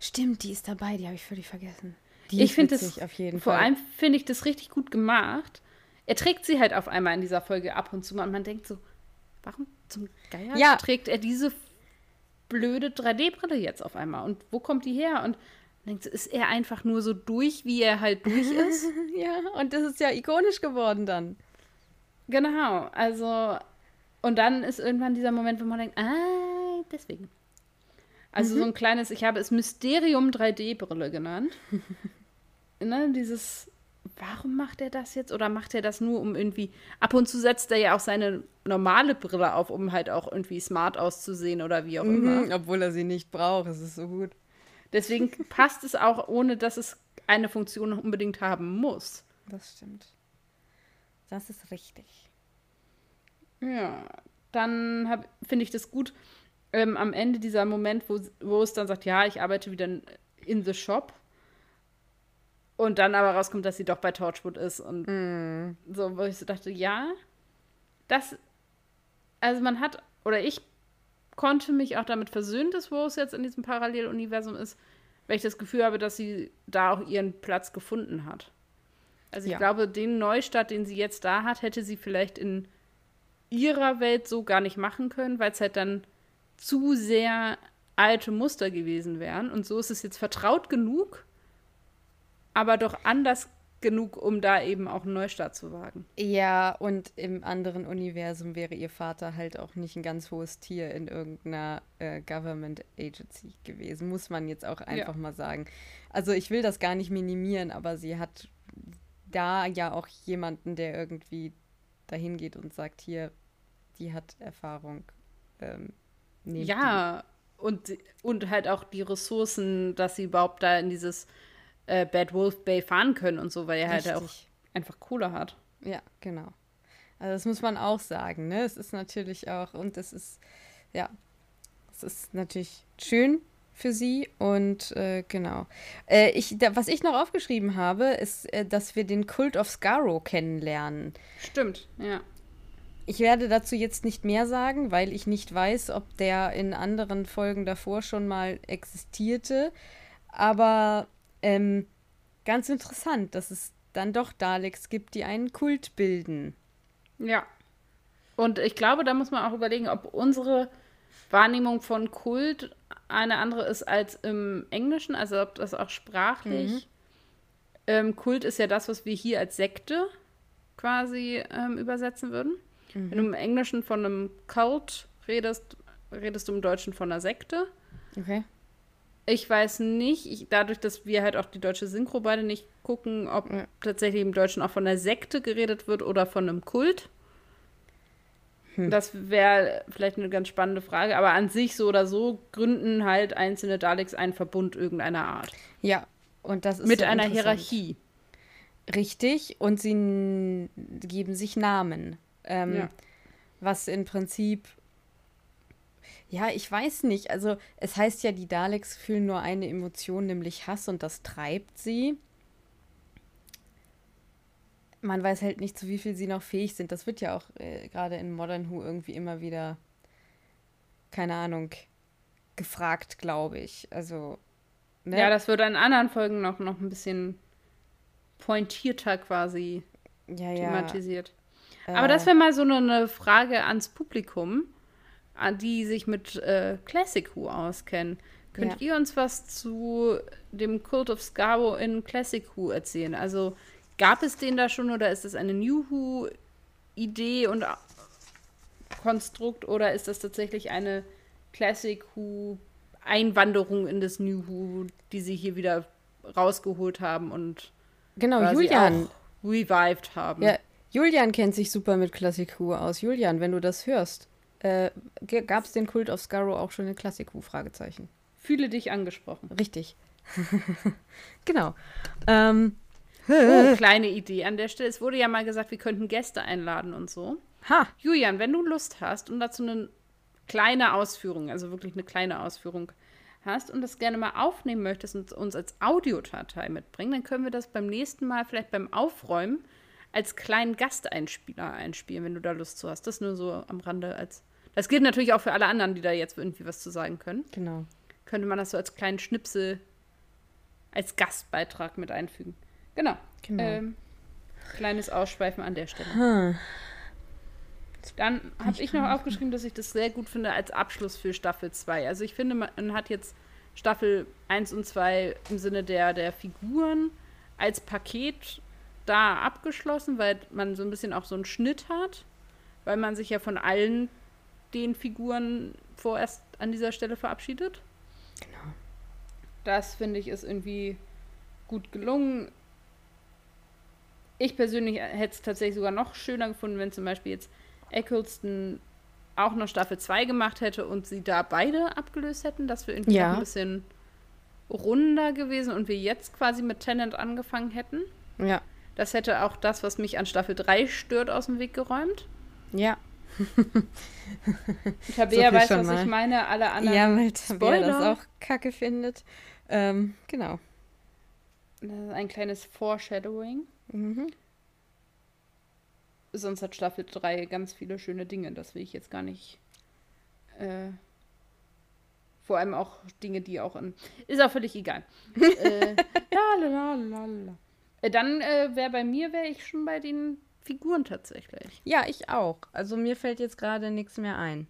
Stimmt, die ist dabei, die habe ich völlig vergessen. Die ich finde es auf jeden Fall. Vor allem finde ich das richtig gut gemacht, er trägt sie halt auf einmal in dieser Folge ab und zu mal und man denkt so, warum zum Geier ja. trägt er diese blöde 3D-Brille jetzt auf einmal und wo kommt die her? Und man denkt so, ist er einfach nur so durch, wie er halt durch ist? ja, und das ist ja ikonisch geworden dann. Genau, also und dann ist irgendwann dieser Moment, wo man denkt, ah, deswegen. Also mhm. so ein kleines, ich habe es Mysterium 3D-Brille genannt. ne, dieses warum macht er das jetzt? Oder macht er das nur, um irgendwie. Ab und zu setzt er ja auch seine normale Brille auf, um halt auch irgendwie smart auszusehen oder wie auch mhm, immer. Obwohl er sie nicht braucht, es ist so gut. Deswegen passt es auch, ohne dass es eine Funktion unbedingt haben muss. Das stimmt. Das ist richtig. Ja, dann finde ich das gut. Ähm, am Ende dieser Moment, wo, wo es dann sagt, ja, ich arbeite wieder in the shop und dann aber rauskommt, dass sie doch bei Torchwood ist. Und mm. so, wo ich so dachte, ja, das, also man hat, oder ich konnte mich auch damit versöhnen, dass Rose jetzt in diesem Paralleluniversum ist, weil ich das Gefühl habe, dass sie da auch ihren Platz gefunden hat. Also ich ja. glaube, den Neustart, den sie jetzt da hat, hätte sie vielleicht in ihrer Welt so gar nicht machen können, weil es halt dann zu sehr alte Muster gewesen wären. Und so ist es jetzt vertraut genug, aber doch anders genug, um da eben auch einen Neustart zu wagen. Ja, und im anderen Universum wäre ihr Vater halt auch nicht ein ganz hohes Tier in irgendeiner äh, Government Agency gewesen, muss man jetzt auch einfach ja. mal sagen. Also ich will das gar nicht minimieren, aber sie hat da ja auch jemanden, der irgendwie dahin geht und sagt, hier, die hat Erfahrung. Ähm, ja, und, und halt auch die Ressourcen, dass sie überhaupt da in dieses äh, Bad Wolf Bay fahren können und so, weil er halt auch einfach Kohle hat. Ja, genau. Also das muss man auch sagen, ne? Es ist natürlich auch, und es ist, ja, es ist natürlich schön für sie und äh, genau. Äh, ich, da, was ich noch aufgeschrieben habe, ist, äh, dass wir den Kult of Scarrow kennenlernen. Stimmt, ja. Ich werde dazu jetzt nicht mehr sagen, weil ich nicht weiß, ob der in anderen Folgen davor schon mal existierte. Aber ähm, ganz interessant, dass es dann doch Daleks gibt, die einen Kult bilden. Ja. Und ich glaube, da muss man auch überlegen, ob unsere Wahrnehmung von Kult eine andere ist als im Englischen, also ob das auch sprachlich. Mhm. Ähm, Kult ist ja das, was wir hier als Sekte quasi ähm, übersetzen würden. Mhm. Wenn du im Englischen von einem Cult redest, redest du im Deutschen von einer Sekte. Okay. Ich weiß nicht, ich, dadurch, dass wir halt auch die deutsche Synchro beide nicht gucken, ob Ja. tatsächlich im Deutschen auch von einer Sekte geredet wird oder von einem Kult. Hm. Das wäre vielleicht eine ganz spannende Frage, aber an sich so oder so gründen halt einzelne Daleks einen Verbund irgendeiner Art. Ja, und das ist Mit so einer. Hierarchie. Richtig, und sie geben sich Namen. Ähm, Ja. Was im Prinzip. Ja, ich weiß nicht. Also, es heißt ja, die Daleks fühlen nur eine Emotion, nämlich Hass, und das treibt sie. Man weiß halt nicht, zu wie viel sie noch fähig sind. Das wird ja auch äh, gerade in Modern Who irgendwie immer wieder, keine Ahnung, gefragt, glaube ich. Also, ne? Ja, das wird in anderen Folgen noch, noch ein bisschen pointierter quasi ja, ja. Aber äh, das wäre mal so eine, eine Frage ans Publikum, die sich mit äh, Classic Who auskennen. Könnt ihr uns was zu dem Cult of Skaro in Classic Who erzählen? Also gab es den da schon oder ist das eine New Who Idee und A- Konstrukt oder ist das tatsächlich eine Classic Who Einwanderung in das New Who, die sie hier wieder rausgeholt haben und Genau, quasi Julian. auch revived haben? Ja, Julian kennt sich super mit Classic Who aus. Julian, wenn du das hörst, äh, gab es den Kult of Scarrow auch schon in Classic Who? Fragezeichen. Fühle dich angesprochen. Richtig. genau. Ähm, Oh, kleine Idee an der Stelle. Es wurde ja mal gesagt, wir könnten Gäste einladen und so. ha, Julian, wenn du Lust hast und dazu eine kleine Ausführung, also wirklich eine kleine Ausführung hast und das gerne mal aufnehmen möchtest und uns als Audiodatei mitbringen, dann können wir das beim nächsten Mal vielleicht beim Aufräumen als kleinen Gasteinspieler einspielen, wenn du da Lust zu hast. Das nur so am Rande als. Das gilt natürlich auch für alle anderen, die da jetzt irgendwie was zu sagen können. genau. Könnte man das so als kleinen Schnipsel als Gastbeitrag mit einfügen. Genau. Genau. Ähm, kleines Ausschweifen an der Stelle. Hm. Dann habe ich noch aufgeschrieben, dass ich das sehr gut finde als Abschluss für Staffel 2. Also ich finde, man hat jetzt Staffel 1 und 2 im Sinne der, der Figuren als Paket da abgeschlossen, weil man so ein bisschen auch so einen Schnitt hat, weil man sich ja von allen den Figuren vorerst an dieser Stelle verabschiedet. Genau. Das finde ich ist irgendwie gut gelungen. Ich persönlich hätte es tatsächlich sogar noch schöner gefunden, wenn zum Beispiel jetzt Eccleston auch noch Staffel 2 gemacht hätte und sie da beide abgelöst hätten. Das wäre irgendwie Ja. ein bisschen runder gewesen und wir jetzt quasi mit Tennant angefangen hätten. Ja. Das hätte auch das, was mich an Staffel 3 stört, aus dem Weg geräumt. Ja. Tabea viel weiß, was mal. ich meine. Alle anderen. Ja, weil Tabea das auch kacke findet. Ähm, genau. Das ist ein kleines Foreshadowing. Mhm. Sonst hat Staffel 3 ganz viele schöne Dinge. Das will ich jetzt gar nicht. Äh, vor allem auch Dinge, die auch in. Ist auch völlig egal. äh, la, la, la, la, la. Äh, Dann äh, wäre bei mir, wäre ich schon bei den Figuren tatsächlich. Ja, ich auch. Also mir fällt jetzt gerade nichts mehr ein.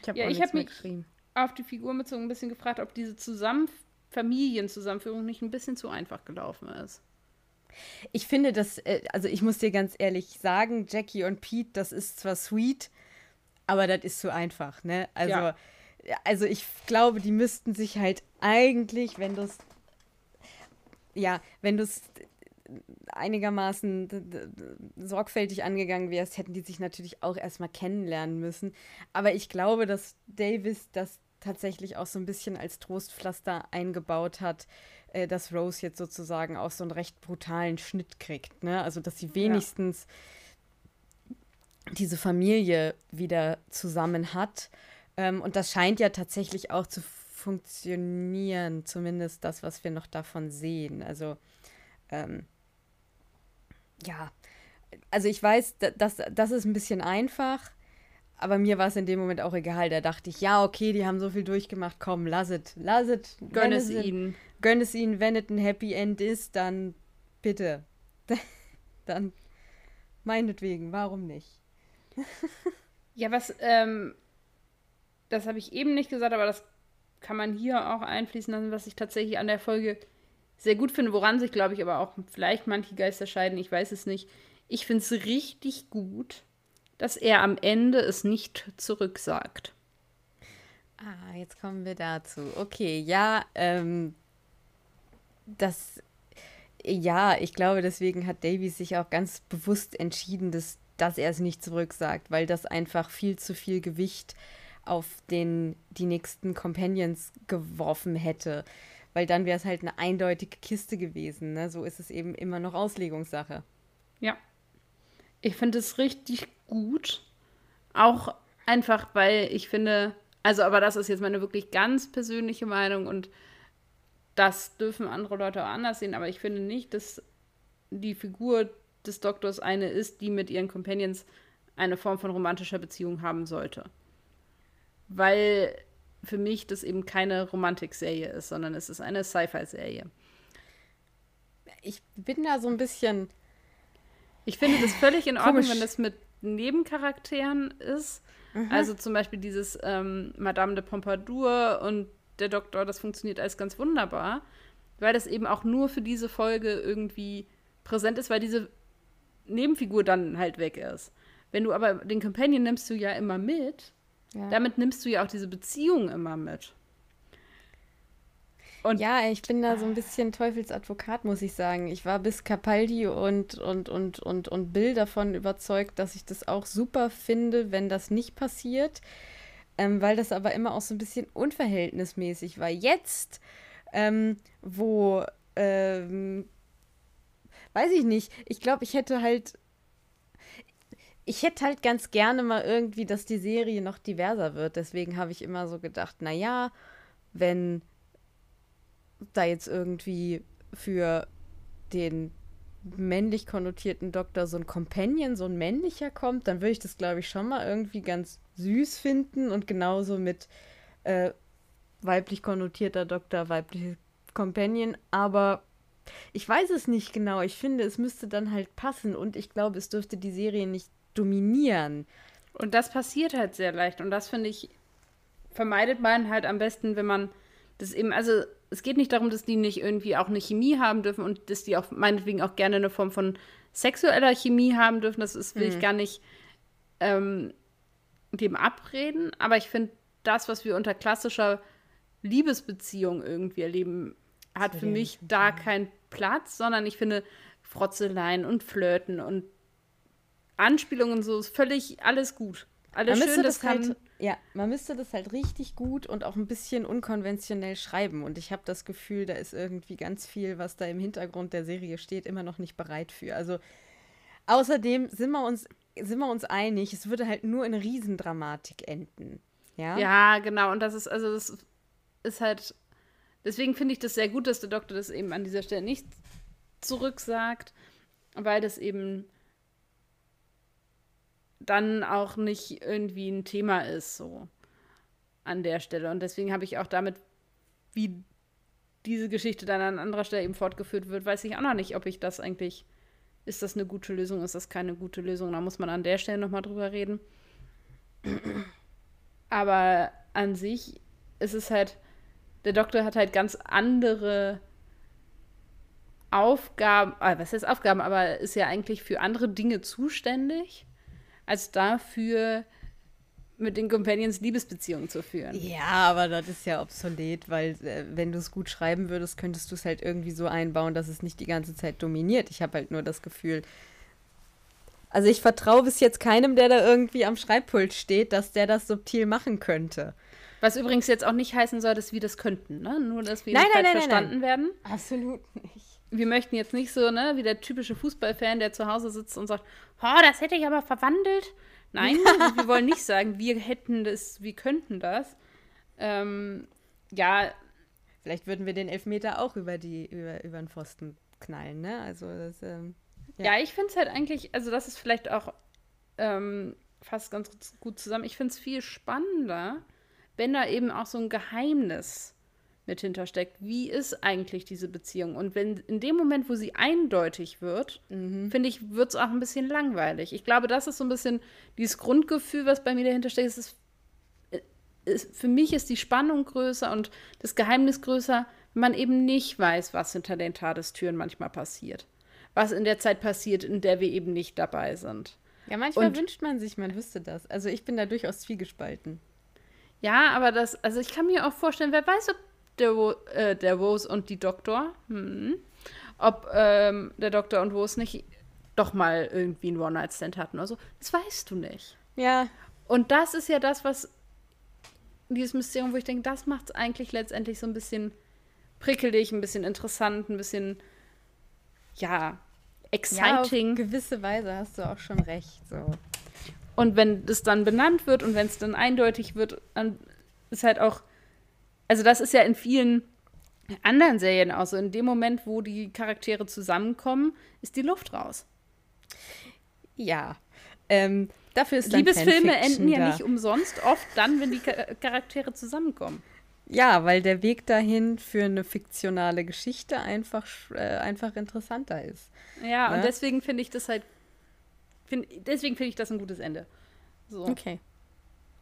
Ich habe Ja, ich hab mich-. Auf die Figuren bezogen ein bisschen gefragt, ob diese Zusammen Familienzusammenführung nicht ein bisschen zu einfach gelaufen ist. Ich finde das, äh, also ich muss dir ganz ehrlich sagen, Jackie und Pete, das ist zwar sweet, aber das ist zu einfach, ne? Also, Ja. also ich glaube, die müssten sich halt eigentlich, wenn du es, ja, wenn du es einigermaßen sorgfältig angegangen wärst, hätten die sich natürlich auch erstmal kennenlernen müssen. Aber ich glaube, dass Davis das tatsächlich auch so ein bisschen als Trostpflaster eingebaut hat, äh, dass Rose jetzt sozusagen auch so einen recht brutalen Schnitt kriegt. Ne? Also, dass sie wenigstens diese Familie wieder zusammen hat. Ähm, und das scheint ja tatsächlich auch zu funktionieren, zumindest das, was wir noch davon sehen. Also, ähm, ja, also ich weiß, da- das, das ist ein bisschen einfach, aber mir war es in dem Moment auch egal. Da dachte ich, ja, okay, die haben so viel durchgemacht, komm, lass es, lass es. Gönn es ihnen. Gönn es ihnen, wenn es ein Happy End ist, dann bitte. dann meinetwegen, warum nicht? Ja, was, ähm, das habe ich eben nicht gesagt, aber das kann man hier auch einfließen lassen, was ich tatsächlich an der Folge sehr gut finde, woran sich, glaube ich, aber auch vielleicht manche Geister scheiden, ich weiß es nicht. Ich finde es richtig gut, dass er am Ende es nicht zurücksagt. Ah, jetzt kommen wir dazu. Okay, ja, ähm, das, ja, ich glaube, deswegen hat Davies sich auch ganz bewusst entschieden, dass, dass er es nicht zurücksagt, weil das einfach viel zu viel Gewicht auf den, die nächsten Companions geworfen hätte. Weil dann wäre es halt eine eindeutige Kiste gewesen. Ne? So ist es eben immer noch Auslegungssache. Ja. Ich finde es richtig gut. Auch einfach, weil ich finde, also, aber das ist jetzt meine wirklich ganz persönliche Meinung und das dürfen andere Leute auch anders sehen, aber ich finde nicht, dass die Figur des Doktors eine ist, die mit ihren Companions eine Form von romantischer Beziehung haben sollte. Weil für mich das eben keine Romantikserie ist, sondern es ist eine Sci-Fi-Serie. Ich bin da so ein bisschen. Ich finde das völlig in Ordnung, wenn das mit Nebencharakteren ist. Mhm. Also zum Beispiel dieses ähm, Madame de Pompadour und der Doktor, das funktioniert alles ganz wunderbar, weil das eben auch nur für diese Folge irgendwie präsent ist, weil diese Nebenfigur dann halt weg ist. Wenn du aber den Companion nimmst du ja immer mit, ja. damit nimmst du ja auch diese Beziehung immer mit. Und ja, ich bin da so ein bisschen Teufelsadvokat, muss ich sagen. Ich war bis Capaldi und, und, und, und, und Bill davon überzeugt, dass ich das auch super finde, wenn das nicht passiert. Ähm, weil das aber immer auch so ein bisschen unverhältnismäßig war. Jetzt, ähm, wo, ähm, weiß ich nicht, ich glaube, ich hätte halt ich hätte halt ganz gerne mal irgendwie, dass die Serie noch diverser wird. Deswegen habe ich immer so gedacht, naja, wenn da jetzt irgendwie für den männlich konnotierten Doktor so ein Companion, so ein männlicher kommt, dann würde ich das, glaube ich, schon mal irgendwie ganz süß finden und genauso mit äh, weiblich konnotierter Doktor, weibliche Companion, aber ich weiß es nicht genau. Ich finde, es müsste dann halt passen und ich glaube, es dürfte die Serie nicht dominieren. Und das passiert halt sehr leicht und das finde ich vermeidet man halt am besten, wenn man das eben, also es geht nicht darum, dass die nicht irgendwie auch eine Chemie haben dürfen und dass die auch meinetwegen auch gerne eine Form von sexueller Chemie haben dürfen. Das ist, will hm. ich gar nicht ähm, dem abreden. Aber ich finde, das, was wir unter klassischer Liebesbeziehung irgendwie erleben, hat für mich da keinen Platz, sondern ich finde Frotzeleien und Flirten und Anspielungen so ist völlig alles gut. Alles schön, das. Halt ja, man müsste das halt richtig gut und auch ein bisschen unkonventionell schreiben. Und ich habe das Gefühl, da ist irgendwie ganz viel, was da im Hintergrund der Serie steht, immer noch nicht bereit für. Also außerdem sind wir uns, sind wir uns einig, es würde halt nur in Riesendramatik enden. Ja, ja genau. Und das ist, also das ist halt. Deswegen finde ich das sehr gut, dass der Doktor das eben an dieser Stelle nicht zurücksagt, weil das eben dann auch nicht irgendwie ein Thema ist, so an der Stelle. Und deswegen habe ich auch damit, wie diese Geschichte dann an anderer Stelle eben fortgeführt wird, weiß ich auch noch nicht, ob ich das eigentlich, ist das eine gute Lösung, ist das keine gute Lösung. Da muss man an der Stelle nochmal drüber reden. Aber an sich ist es halt, der Doktor hat halt ganz andere Aufgaben, äh, was heißt Aufgaben, aber ist ja eigentlich für andere Dinge zuständig als dafür, mit den Companions Liebesbeziehungen zu führen. Ja, aber das ist ja obsolet, weil äh, wenn du es gut schreiben würdest, könntest du es halt irgendwie so einbauen, dass es nicht die ganze Zeit dominiert. Ich habe halt nur das Gefühl, also ich vertraue bis jetzt keinem, der da irgendwie am Schreibpult steht, dass der das subtil machen könnte. Was übrigens jetzt auch nicht heißen soll, dass wir das könnten, ne? Nur, dass wir nein, nicht nein, nein, verstanden werden. Absolut nicht wir möchten jetzt nicht so, ne, wie der typische Fußballfan, der zu Hause sitzt und sagt, oh, das hätte ich aber verwandelt. Nein, wir wollen nicht sagen, wir hätten das, wir könnten das. Ähm, ja. Vielleicht würden wir den Elfmeter auch über, die, über, über den Pfosten knallen, ne? Also das, ähm, ja. ja. ich finde es halt eigentlich, also das ist vielleicht auch ähm, fast ganz gut zusammen. Ich finde es viel spannender, wenn da eben auch so ein Geheimnis mit hintersteckt. Wie ist eigentlich diese Beziehung? Und wenn in dem Moment, wo sie eindeutig wird, mhm. finde ich, wird es auch ein bisschen langweilig. Ich glaube, das ist so ein bisschen dieses Grundgefühl, was bei mir dahinter steckt. Es ist, ist, äh, für mich ist die Spannung größer und das Geheimnis größer, wenn man eben nicht weiß, was hinter den Tadestüren manchmal passiert. Was in der Zeit passiert, in der wir eben nicht dabei sind. Ja, manchmal und, wünscht man sich, man wüsste das. Also ich bin da durchaus zwiegespalten. Ja, aber das, also ich kann mir auch vorstellen, wer weiß, ob der, äh, der Rose und die Doktor, hm, ob ähm, der Doktor und Rose nicht doch mal irgendwie einen One-Night-Stand hatten oder so. Das weißt du nicht. Ja. Und das ist ja das, was dieses Mysterium, wo ich denke, das macht es eigentlich letztendlich so ein bisschen prickelig, ein bisschen interessant, ein bisschen, ja, exciting. Ja, auf gewisse Weise hast du auch schon recht. So. Und wenn das dann benannt wird und wenn es dann eindeutig wird, dann ist halt auch, also das ist ja in vielen anderen Serien auch so. In dem Moment, wo die Charaktere zusammenkommen, ist die Luft raus. Ja. Ähm, dafür ist Liebesfilme enden ja nicht umsonst, oft dann, wenn die Charaktere zusammenkommen. Ja, weil der Weg dahin für eine fiktionale Geschichte einfach, äh, einfach interessanter ist. Ja, ne? und deswegen finde ich das halt. Find, deswegen finde ich das ein gutes Ende. So. Okay.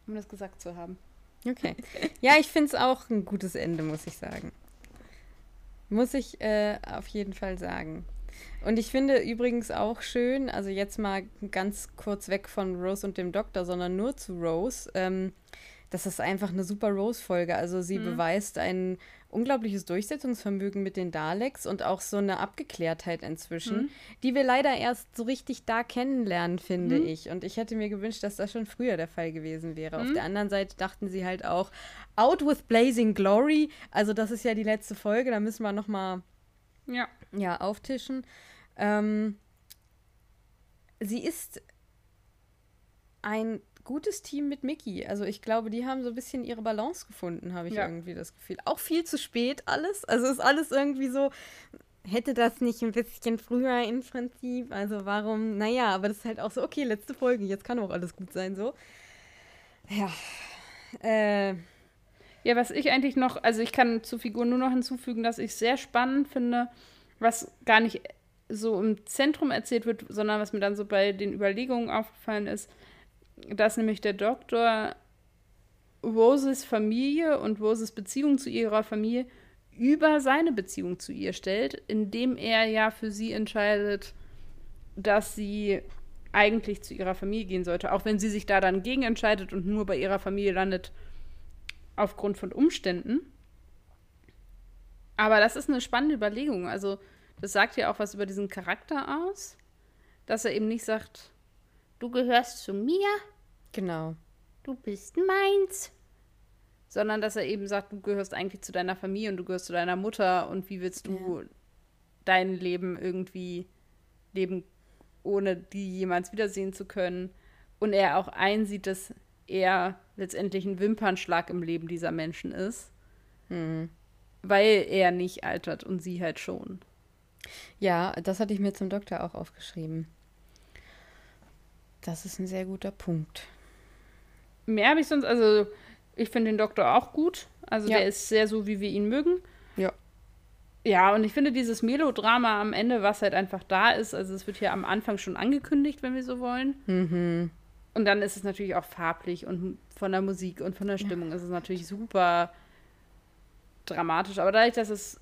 Um das gesagt zu haben. Okay. Ja, ich finde es auch ein gutes Ende, muss ich sagen. Muss ich äh, auf jeden Fall sagen. Und ich finde übrigens auch schön, also jetzt mal ganz kurz weg von Rose und dem Doktor, sondern nur zu Rose. Ähm, das ist einfach eine super Rose-Folge. Also sie mhm. beweist ein unglaubliches Durchsetzungsvermögen mit den Daleks und auch so eine Abgeklärtheit inzwischen, mhm. die wir leider erst so richtig da kennenlernen, finde mhm. ich. Und ich hätte mir gewünscht, dass das schon früher der Fall gewesen wäre. Auf mhm. der anderen Seite dachten sie halt auch, Out with Blazing Glory. Also das ist ja die letzte Folge, da müssen wir noch mal ja. Ja, auftischen. Ähm, sie ist ein gutes Team mit Mickey. Also ich glaube, die haben so ein bisschen ihre Balance gefunden, habe ich ja. irgendwie das Gefühl. Auch viel zu spät alles. Also ist alles irgendwie so, hätte das nicht ein bisschen früher im Prinzip. Also warum, naja, aber das ist halt auch so, okay, letzte Folge, jetzt kann auch alles gut sein, so. Ja. Äh. Ja, was ich eigentlich noch, also ich kann zur Figur nur noch hinzufügen, dass ich sehr spannend finde, was gar nicht so im Zentrum erzählt wird, sondern was mir dann so bei den Überlegungen aufgefallen ist, dass nämlich der Doktor Roses Familie und Roses Beziehung zu ihrer Familie über seine Beziehung zu ihr stellt, indem er ja für sie entscheidet, dass sie eigentlich zu ihrer Familie gehen sollte, auch wenn sie sich da dann gegen entscheidet und nur bei ihrer Familie landet aufgrund von Umständen. Aber das ist eine spannende Überlegung. Also, das sagt ja auch was über diesen Charakter aus, dass er eben nicht sagt, du gehörst zu mir. Genau. Du bist meins. Sondern dass er eben sagt, du gehörst eigentlich zu deiner Familie und du gehörst zu deiner Mutter und wie willst du ja. dein Leben irgendwie leben, ohne die jemals wiedersehen zu können. Und er auch einsieht, dass er letztendlich ein Wimpernschlag im Leben dieser Menschen ist. Mhm. Weil er nicht altert und sie halt schon. Ja, das hatte ich mir zum Doktor auch aufgeschrieben. Das ist ein sehr guter Punkt. Mehr habe ich sonst, also ich finde den Doktor auch gut. Also ja. der ist sehr so, wie wir ihn mögen. Ja. Ja, und ich finde dieses Melodrama am Ende, was halt einfach da ist, also es wird hier am Anfang schon angekündigt, wenn wir so wollen. Mhm. Und dann ist es natürlich auch farblich und von der Musik und von der Stimmung ja. ist es natürlich super dramatisch. Aber dadurch, dass es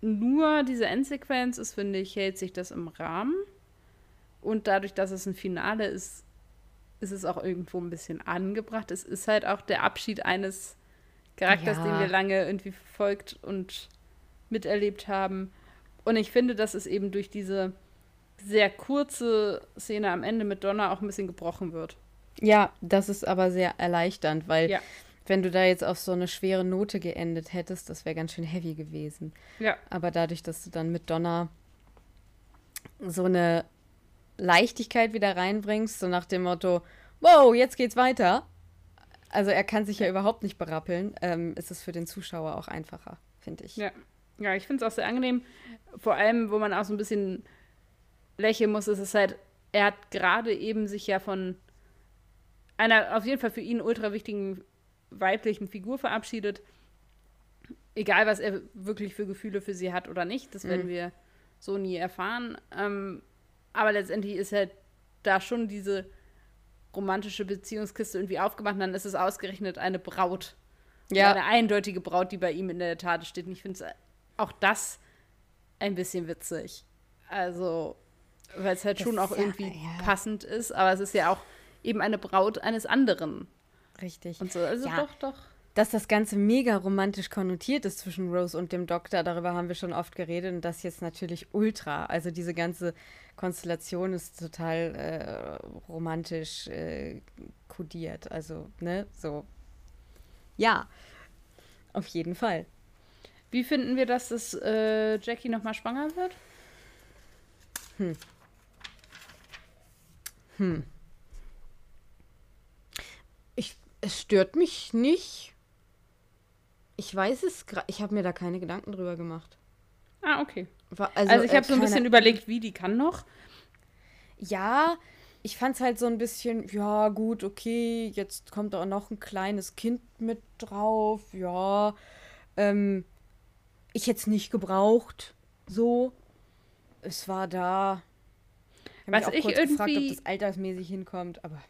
nur diese Endsequenz ist, finde ich, hält sich das im Rahmen. Und dadurch, dass es ein Finale ist, ist es auch irgendwo ein bisschen angebracht. Es ist halt auch der Abschied eines Charakters, ja. den wir lange irgendwie verfolgt und miterlebt haben. Und ich finde, dass es eben durch diese sehr kurze Szene am Ende mit Donna auch ein bisschen gebrochen wird. Ja, das ist aber sehr erleichternd, weil ja. wenn du da jetzt auf so eine schwere Note geendet hättest, das wäre ganz schön heavy gewesen. Ja. Aber dadurch, dass du dann mit Donna so eine Leichtigkeit wieder reinbringst, so nach dem Motto, wow, jetzt geht's weiter. Also er kann sich ja überhaupt nicht berappeln, ähm, ist es für den Zuschauer auch einfacher, finde ich. Ja. ja, ich finde es auch sehr angenehm. Vor allem, wo man auch so ein bisschen lächeln muss, ist es halt, er hat gerade eben sich ja von einer auf jeden Fall für ihn ultra wichtigen weiblichen Figur verabschiedet. Egal, was er wirklich für Gefühle für sie hat oder nicht, das werden mhm. wir so nie erfahren. Ähm, aber letztendlich ist halt da schon diese romantische Beziehungskiste irgendwie aufgemacht und dann ist es ausgerechnet eine Braut. Ja. Eine eindeutige Braut, die bei ihm in der Tat steht. Und ich finde auch das ein bisschen witzig. Also, weil es halt das schon auch ja, irgendwie ja. passend ist, aber es ist ja auch eben eine Braut eines anderen. Richtig. Und so, also Ja. doch, doch. Dass das Ganze mega romantisch konnotiert ist zwischen Rose und dem Doktor, darüber haben wir schon oft geredet und das jetzt natürlich ultra. Also diese ganze Konstellation ist total äh, romantisch äh, kodiert. Also, ne, so. Ja, auf jeden Fall. Wie finden wir, dass das äh, Jackie nochmal schwanger wird? Ich, es stört mich nicht. Ich weiß es gerade. Ich habe mir da keine Gedanken drüber gemacht. Ah, okay. Wa- Also, ich äh, habe so ein keine- bisschen überlegt, wie die kann noch. Ja, ich fand es halt so ein bisschen, ja, gut, okay, jetzt kommt auch noch ein kleines Kind mit drauf, ja. Ähm, ich hätte es nicht gebraucht, so. Es war da. Ich Was hab mich ich auch kurz gefragt, ob irgendwie- das altersmäßig hinkommt, aber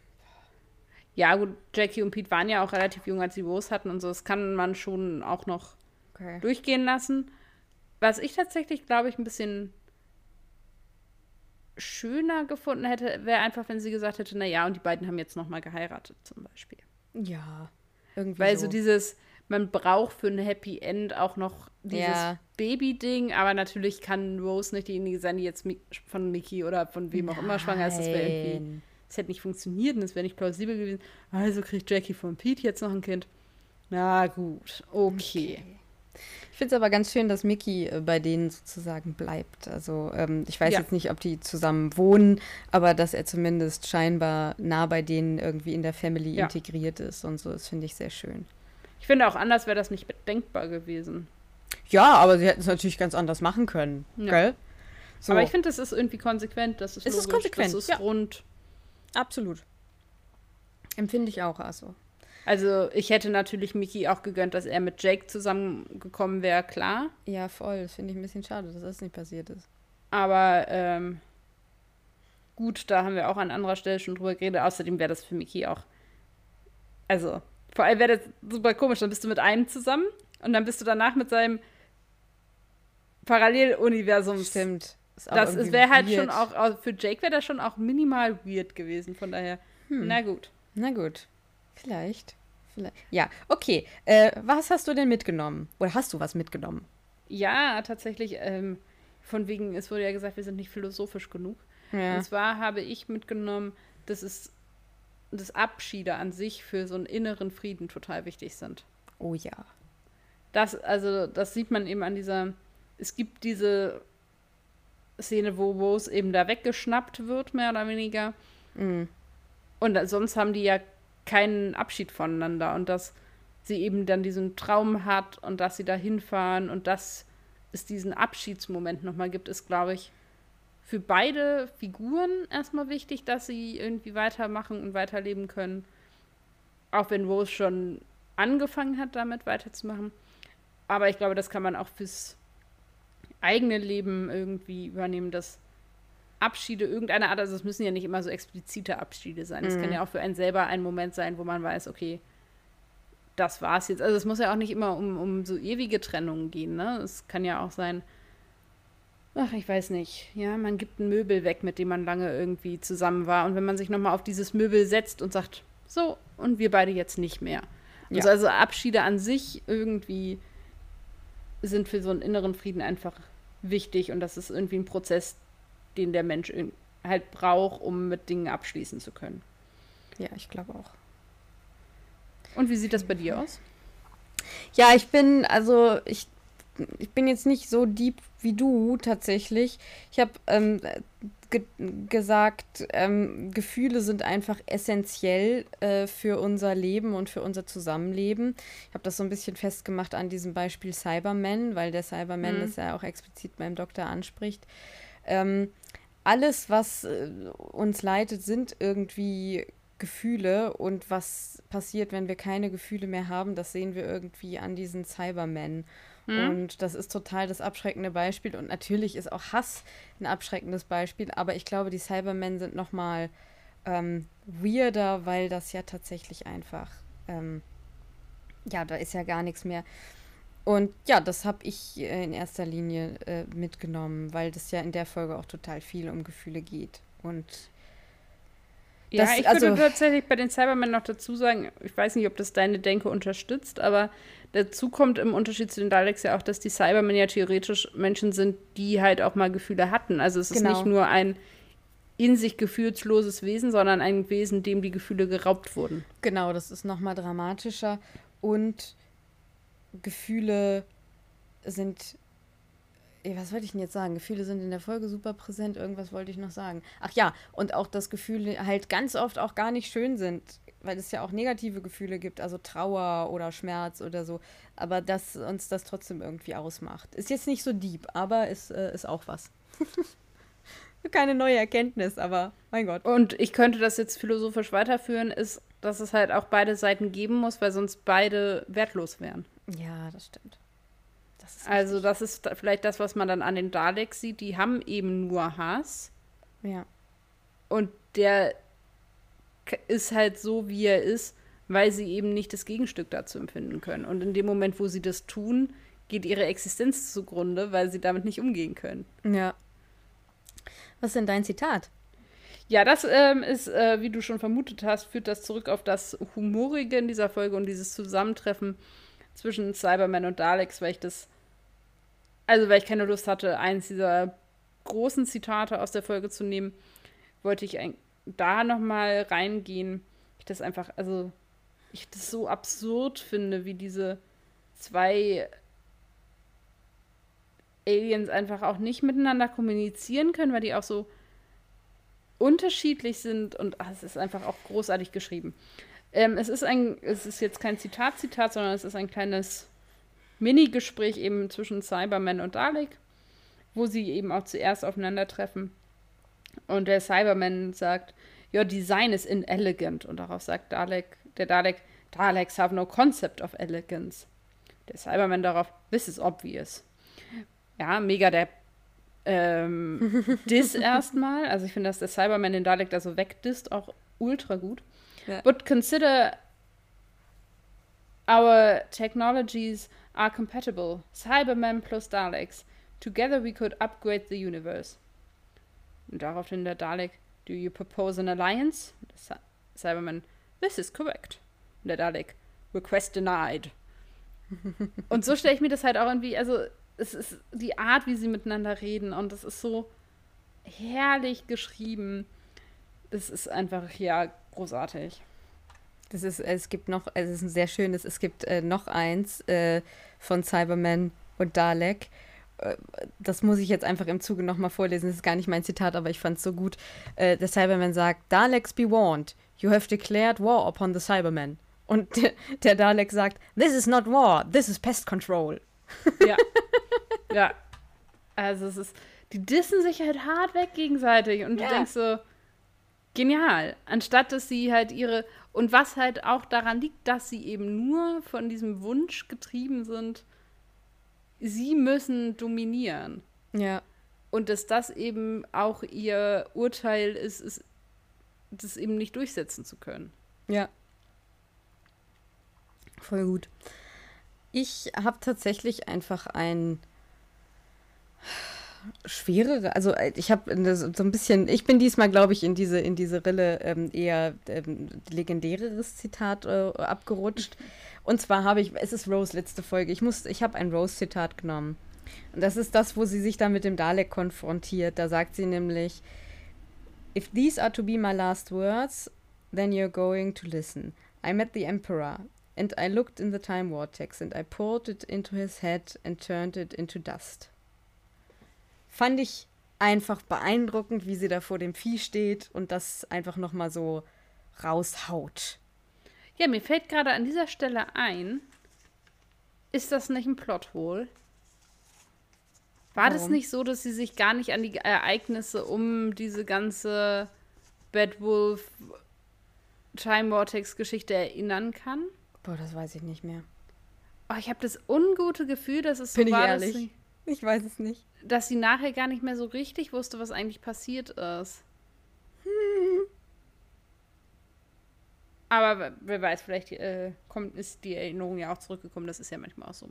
Ja, gut, Jackie und Pete waren ja auch relativ jung, als sie Rose hatten und so. Das kann man schon auch noch okay. durchgehen lassen. Was ich tatsächlich, glaube ich, ein bisschen schöner gefunden hätte, wäre einfach, wenn sie gesagt hätte, na ja, und die beiden haben jetzt noch mal geheiratet zum Beispiel. Ja, irgendwie Weil so. so dieses, man braucht für ein Happy End auch noch dieses Ja. Baby-Ding, aber natürlich kann Rose nicht diejenige sein, die jetzt von Mickey oder von wem auch immer schwanger ist. Das wäre irgendwie, Das hätte nicht funktioniert und das wäre nicht plausibel gewesen. Also kriegt Jackie von Pete jetzt noch ein Kind. Na gut, okay. Ich finde es aber ganz schön, dass Mickey äh, bei denen sozusagen bleibt. Also ähm, ich weiß Ja. jetzt nicht, ob die zusammen wohnen, aber dass er zumindest scheinbar nah bei denen irgendwie in der Family Ja. integriert ist und so, das finde ich sehr schön. Ich finde auch anders wäre das nicht denkbar gewesen. Ja, aber sie hätten es natürlich ganz anders machen können, Ja. gell? So, Aber ich finde, das ist irgendwie konsequent, das ist Es ist logisch, konsequent, das ist ja. rund. Absolut. Empfinde ich auch, also. Also ich hätte natürlich Mickey auch gegönnt, dass er mit Jake zusammengekommen wäre, klar. Ja, voll. Das finde ich ein bisschen schade, dass das nicht passiert ist. Aber ähm, gut, da haben wir auch an anderer Stelle schon drüber geredet. Außerdem wäre das für Mickey auch. Also, vor allem wäre das super komisch. Dann bist du mit einem zusammen und dann bist du danach mit seinem Paralleluniversum. Stimmt. Das wäre halt weird. schon auch, auch, für Jake wäre das schon auch minimal weird gewesen. Von daher, Hm. na gut. Na gut. Vielleicht. Vielleicht. Ja, okay. Äh, was hast du denn mitgenommen? Oder hast du was mitgenommen? Ja, tatsächlich, ähm, von wegen, es wurde ja gesagt, wir sind nicht philosophisch genug. Ja. Und zwar habe ich mitgenommen, dass es dass Abschiede an sich für so einen inneren Frieden total wichtig sind. Oh ja. Das, also, das sieht man eben an dieser, es gibt diese Szene, wo Rose eben da weggeschnappt wird, mehr oder weniger. Mhm. Und sonst haben die ja keinen Abschied voneinander und dass sie eben dann diesen Traum hat und dass sie da hinfahren und dass es diesen Abschiedsmoment nochmal gibt, ist, glaube ich, für beide Figuren erstmal wichtig, dass sie irgendwie weitermachen und weiterleben können. Auch wenn Rose schon angefangen hat, damit weiterzumachen. Aber ich glaube, das kann man auch fürs eigene Leben irgendwie übernehmen, dass Abschiede irgendeiner Art, also es müssen ja nicht immer so explizite Abschiede sein. Es kann Mhm. ja auch für einen selber ein Moment sein, wo man weiß, okay, das war's jetzt. Also es muss ja auch nicht immer um, um so ewige Trennungen gehen, ne? Es kann ja auch sein, ach, ich weiß nicht, ja, man gibt ein Möbel weg, mit dem man lange irgendwie zusammen war. Und wenn man sich nochmal auf dieses Möbel setzt und sagt, so, und wir beide jetzt nicht mehr. Ja. Also, also Abschiede an sich irgendwie sind für so einen inneren Frieden einfach wichtig und das ist irgendwie ein Prozess, den der Mensch halt braucht, um mit Dingen abschließen zu können. Ja, ich glaube auch. Und wie sieht das bei dir aus? Ja, ich bin, also ich, ich bin jetzt nicht so deep wie du tatsächlich. Ich habe ähm, ge gesagt, ähm, Gefühle sind einfach essentiell äh, für unser Leben und für unser Zusammenleben. Ich habe das so ein bisschen festgemacht an diesem Beispiel Cyberman, weil der Cyberman Mhm. das ja auch explizit beim Doktor anspricht. Ähm, alles, was äh, uns leitet, sind irgendwie Gefühle und was passiert, wenn wir keine Gefühle mehr haben, das sehen wir irgendwie an diesen Cybermen. Hm? Und das ist total das abschreckende Beispiel. Und natürlich ist auch Hass ein abschreckendes Beispiel, aber ich glaube, die Cybermen sind noch mal ähm, weirder, weil das ja tatsächlich einfach, ähm, ja, da ist ja gar nichts mehr. Und ja, das habe ich äh, in erster Linie äh, mitgenommen, weil das ja in der Folge auch total viel um Gefühle geht. Und Ja, Das- ich also- würde tatsächlich bei den Cybermen noch dazu sagen, ich weiß nicht, ob das deine Denke unterstützt, aber dazu kommt im Unterschied zu den Daleks ja auch, dass die Cybermen ja theoretisch Menschen sind, die halt auch mal Gefühle hatten. Also es ist Genau. nicht nur ein in sich gefühlsloses Wesen, sondern ein Wesen, dem die Gefühle geraubt wurden. Genau, das ist nochmal dramatischer und Gefühle sind. Was wollte ich denn jetzt sagen? Gefühle sind in der Folge super präsent. Irgendwas wollte ich noch sagen. Ach ja, und auch, dass Gefühle halt ganz oft auch gar nicht schön sind, weil es ja auch negative Gefühle gibt, also Trauer oder Schmerz oder so. Aber dass uns das trotzdem irgendwie ausmacht. Ist jetzt nicht so deep, aber ist, äh, ist auch was. Keine neue Erkenntnis, aber mein Gott. Und ich könnte das jetzt philosophisch weiterführen, ist, dass es halt auch beide Seiten geben muss, weil sonst beide wertlos wären. Ja, das stimmt. Das Also das ist da- vielleicht das, was man dann an den Daleks sieht. Die haben eben nur Hass. Ja. Und der ist halt so, wie er ist, weil sie eben nicht das Gegenstück dazu empfinden können. Und in dem Moment, wo sie das tun, geht ihre Existenz zugrunde, weil sie damit nicht umgehen können. Ja. Was ist denn dein Zitat? Ja, das ähm, ist, äh, wie du schon vermutet hast, führt das zurück auf das Humorige in dieser Folge und dieses Zusammentreffen zwischen Cyberman und Daleks, weil ich das, also weil ich keine Lust hatte, eins dieser großen Zitate aus der Folge zu nehmen, wollte ich ein, da nochmal reingehen. Ich das einfach, also ich das so absurd finde, wie diese zwei Aliens einfach auch nicht miteinander kommunizieren können, weil die auch so unterschiedlich sind und ach, es ist einfach auch großartig geschrieben. Ähm, es ist ein, es ist jetzt kein Zitat-Zitat, sondern es ist ein kleines Mini-Gespräch eben zwischen Cyberman und Dalek, wo sie eben auch zuerst aufeinandertreffen. Und der Cyberman sagt, Your design is inelegant. Und darauf sagt Dalek, der Dalek, Daleks have no concept of elegance. Der Cyberman darauf, this is obvious. Ja, mega der ähm, Diss erstmal. Also ich finde, dass der Cyberman den Dalek da so wegdisst, auch ultra gut. Ja. But consider our technologies are compatible. Cyberman plus Daleks. Together we could upgrade the universe. Und daraufhin der Dalek, do you propose an alliance? Cyberman, this is correct. Und der Dalek, request denied. und so stelle ich mir das halt auch irgendwie, also es ist die Art, wie sie miteinander reden und das ist so herrlich geschrieben. Das ist einfach, ja, großartig. Das ist, es gibt noch, es ist ein sehr schönes, es gibt äh, noch eins äh, von Cyberman und Dalek. Äh, Das muss ich jetzt einfach im Zuge nochmal vorlesen. Das ist gar nicht mein Zitat, aber ich fand es so gut. Äh, der Cyberman sagt, Daleks be warned. You have declared war upon the Cybermen. Und der, der Dalek sagt, this is not war, this is pest control. Ja. ja. Also es ist, die dissen sich halt hart weg gegenseitig und Ja. du denkst so, genial. Anstatt dass sie halt ihre, und was halt auch daran liegt, dass sie eben nur von diesem Wunsch getrieben sind, sie müssen dominieren. Ja. Und dass das eben auch ihr Urteil ist, ist das eben nicht durchsetzen zu können. Ja. Voll gut. Ich habe tatsächlich einfach ein schwerere, also äh, ich habe so ein bisschen, ich bin diesmal, glaube ich, in diese, in diese Rille ähm, eher ähm, legendäreres Zitat äh, abgerutscht. Und zwar habe ich, es ist Rose letzte Folge, ich muss, ich habe ein Rose-Zitat genommen. Und das ist das, wo sie sich dann mit dem Dalek konfrontiert. Da sagt sie nämlich, If these are to be my last words, then you're going to listen. I met the Emperor, and I looked in the time vortex, and I poured it into his head and turned it into dust. Fand ich einfach beeindruckend, wie sie da vor dem Vieh steht und das einfach nochmal so raushaut. Ja, mir fällt gerade an dieser Stelle ein, ist das nicht ein Plothole? War das Warum? nicht so, dass sie sich gar nicht an die Ereignisse um diese ganze Bad Wolf Time Vortex Geschichte erinnern kann? Boah, das weiß ich nicht mehr. Oh, ich habe das ungute Gefühl, dass es so Bin ich war, dass ehrlich? Ich weiß es nicht. dass sie nachher gar nicht mehr so richtig wusste, was eigentlich passiert ist. Aber wer- wer weiß, vielleicht äh, kommt, ist die Erinnerung ja auch zurückgekommen. Das ist ja manchmal auch so.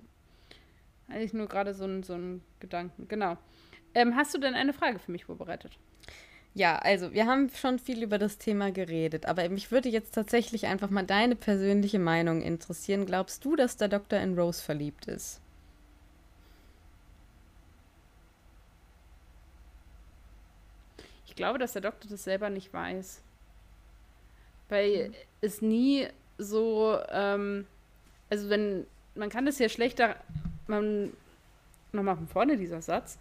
Eigentlich nur gerade so ein, so ein Gedanken. Genau. Ähm, hast du denn eine Frage für mich vorbereitet? Ja, also wir haben schon viel über das Thema geredet, aber mich würde jetzt tatsächlich einfach mal deine persönliche Meinung interessieren. Glaubst du, dass der Doktor in Rose verliebt ist? Glaube, dass der Doktor das selber nicht weiß. Weil mhm. es nie so, ähm, also wenn, man kann das ja schlechter, man, nochmal von vorne dieser Satz,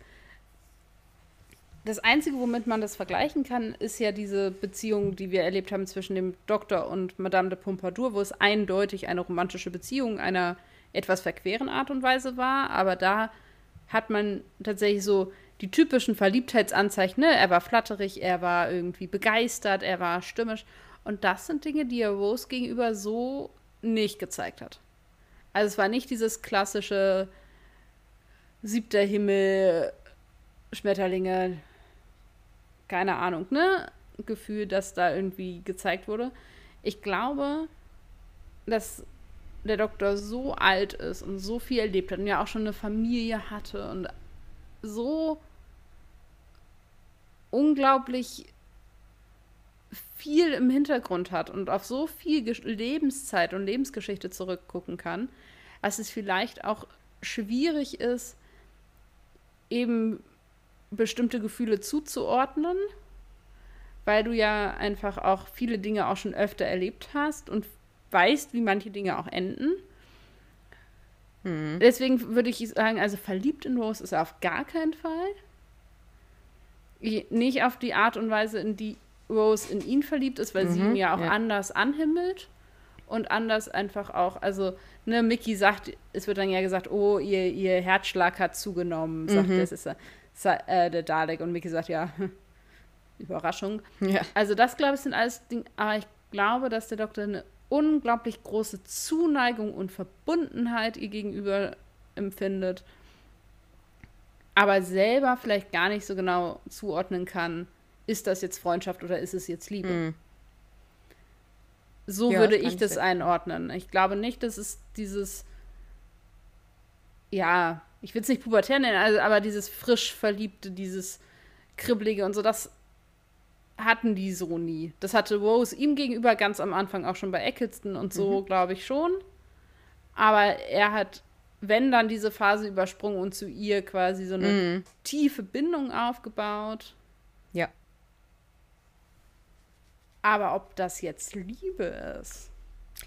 das Einzige, womit man das vergleichen kann, ist ja diese Beziehung, die wir erlebt haben zwischen dem Doktor und Madame de Pompadour, wo es eindeutig eine romantische Beziehung einer etwas verqueren Art und Weise war. Aber da hat man tatsächlich so die typischen Verliebtheitsanzeichen. Ne? Er war flatterig, er war irgendwie begeistert, er war stürmisch. Und das sind Dinge, die er Rose gegenüber so nicht gezeigt hat. Also es war nicht dieses klassische siebter Himmel, Schmetterlinge, keine Ahnung, ne? Gefühl, das da irgendwie gezeigt wurde. Ich glaube, dass der Doktor so alt ist und so viel erlebt hat und ja auch schon eine Familie hatte und so unglaublich viel im Hintergrund hat und auf so viel Lebenszeit und Lebensgeschichte zurückgucken kann, dass es vielleicht auch schwierig ist, eben bestimmte Gefühle zuzuordnen, weil du ja einfach auch viele Dinge auch schon öfter erlebt hast und weißt, wie manche Dinge auch enden. Hm. Deswegen würde ich sagen, also verliebt in Rose ist er auf gar keinen Fall. Nicht auf die Art und Weise, in die Rose in ihn verliebt ist, weil mhm, sie ihn ja auch ja. anders anhimmelt und anders einfach auch, also, ne, Mickey sagt, es wird dann ja gesagt, oh, ihr, ihr Herzschlag hat zugenommen, sagt mhm. das ist er äh, der Dalek und Mickey sagt, ja, Überraschung. Ja. Also das, glaube ich, sind alles Dinge, aber ich glaube, dass der Doktor eine unglaublich große Zuneigung und Verbundenheit ihr gegenüber empfindet, aber selber vielleicht gar nicht so genau zuordnen kann, ist das jetzt Freundschaft oder ist es jetzt Liebe. Mhm. So ja, würde ich das einordnen. Ich glaube nicht, dass es dieses, ja, ich will es nicht pubertär nennen, also, aber dieses frisch Verliebte, dieses Kribbelige und so, das hatten die so nie. Das hatte Rose ihm gegenüber ganz am Anfang auch schon bei Eccleston und so, mhm. glaube ich schon. Aber er hat, wenn dann diese Phase übersprungen und zu ihr quasi so eine mhm. tiefe Bindung aufgebaut. Ja. Aber ob das jetzt Liebe ist?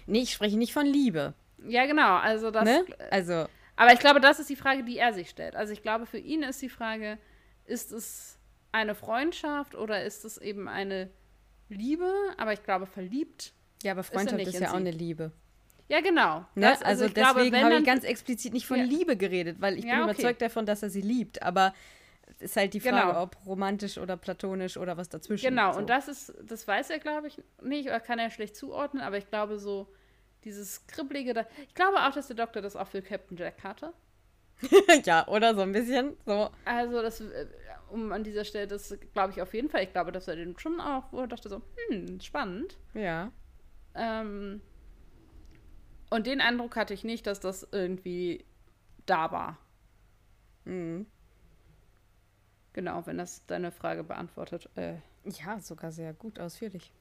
Nee, ich spreche nicht von Liebe. Ja, genau. Also das. Ne? Also. Aber ich glaube, das ist die Frage, die er sich stellt. Also ich glaube, für ihn ist die Frage, ist es eine Freundschaft oder ist es eben eine Liebe? Aber ich glaube, verliebt. Ja, aber Freundschaft ist, ist ja auch eine Liebe. Ja, genau. Ne? Das, also, also deswegen habe ich ganz explizit nicht von ja. Liebe geredet, weil ich ja, bin okay. überzeugt davon, dass er sie liebt. Aber ist halt die Frage, genau. ob romantisch oder platonisch oder was dazwischen. Genau, so. und das ist, das weiß er, glaube ich, nicht, oder kann er schlecht zuordnen, aber ich glaube so, dieses kribbelige. Da ich glaube auch, dass der Doktor das auch für Captain Jack hatte. ja, oder so ein bisschen. So. Also, das, äh, um an dieser Stelle, das glaube ich auf jeden Fall. Ich glaube, dass er den schon auch, wo er dachte so, hm, spannend. Ja. Ähm, und den Eindruck hatte ich nicht, dass das irgendwie da war. Mhm. Genau, wenn das deine Frage beantwortet. Äh. Ja, sogar sehr gut, ausführlich.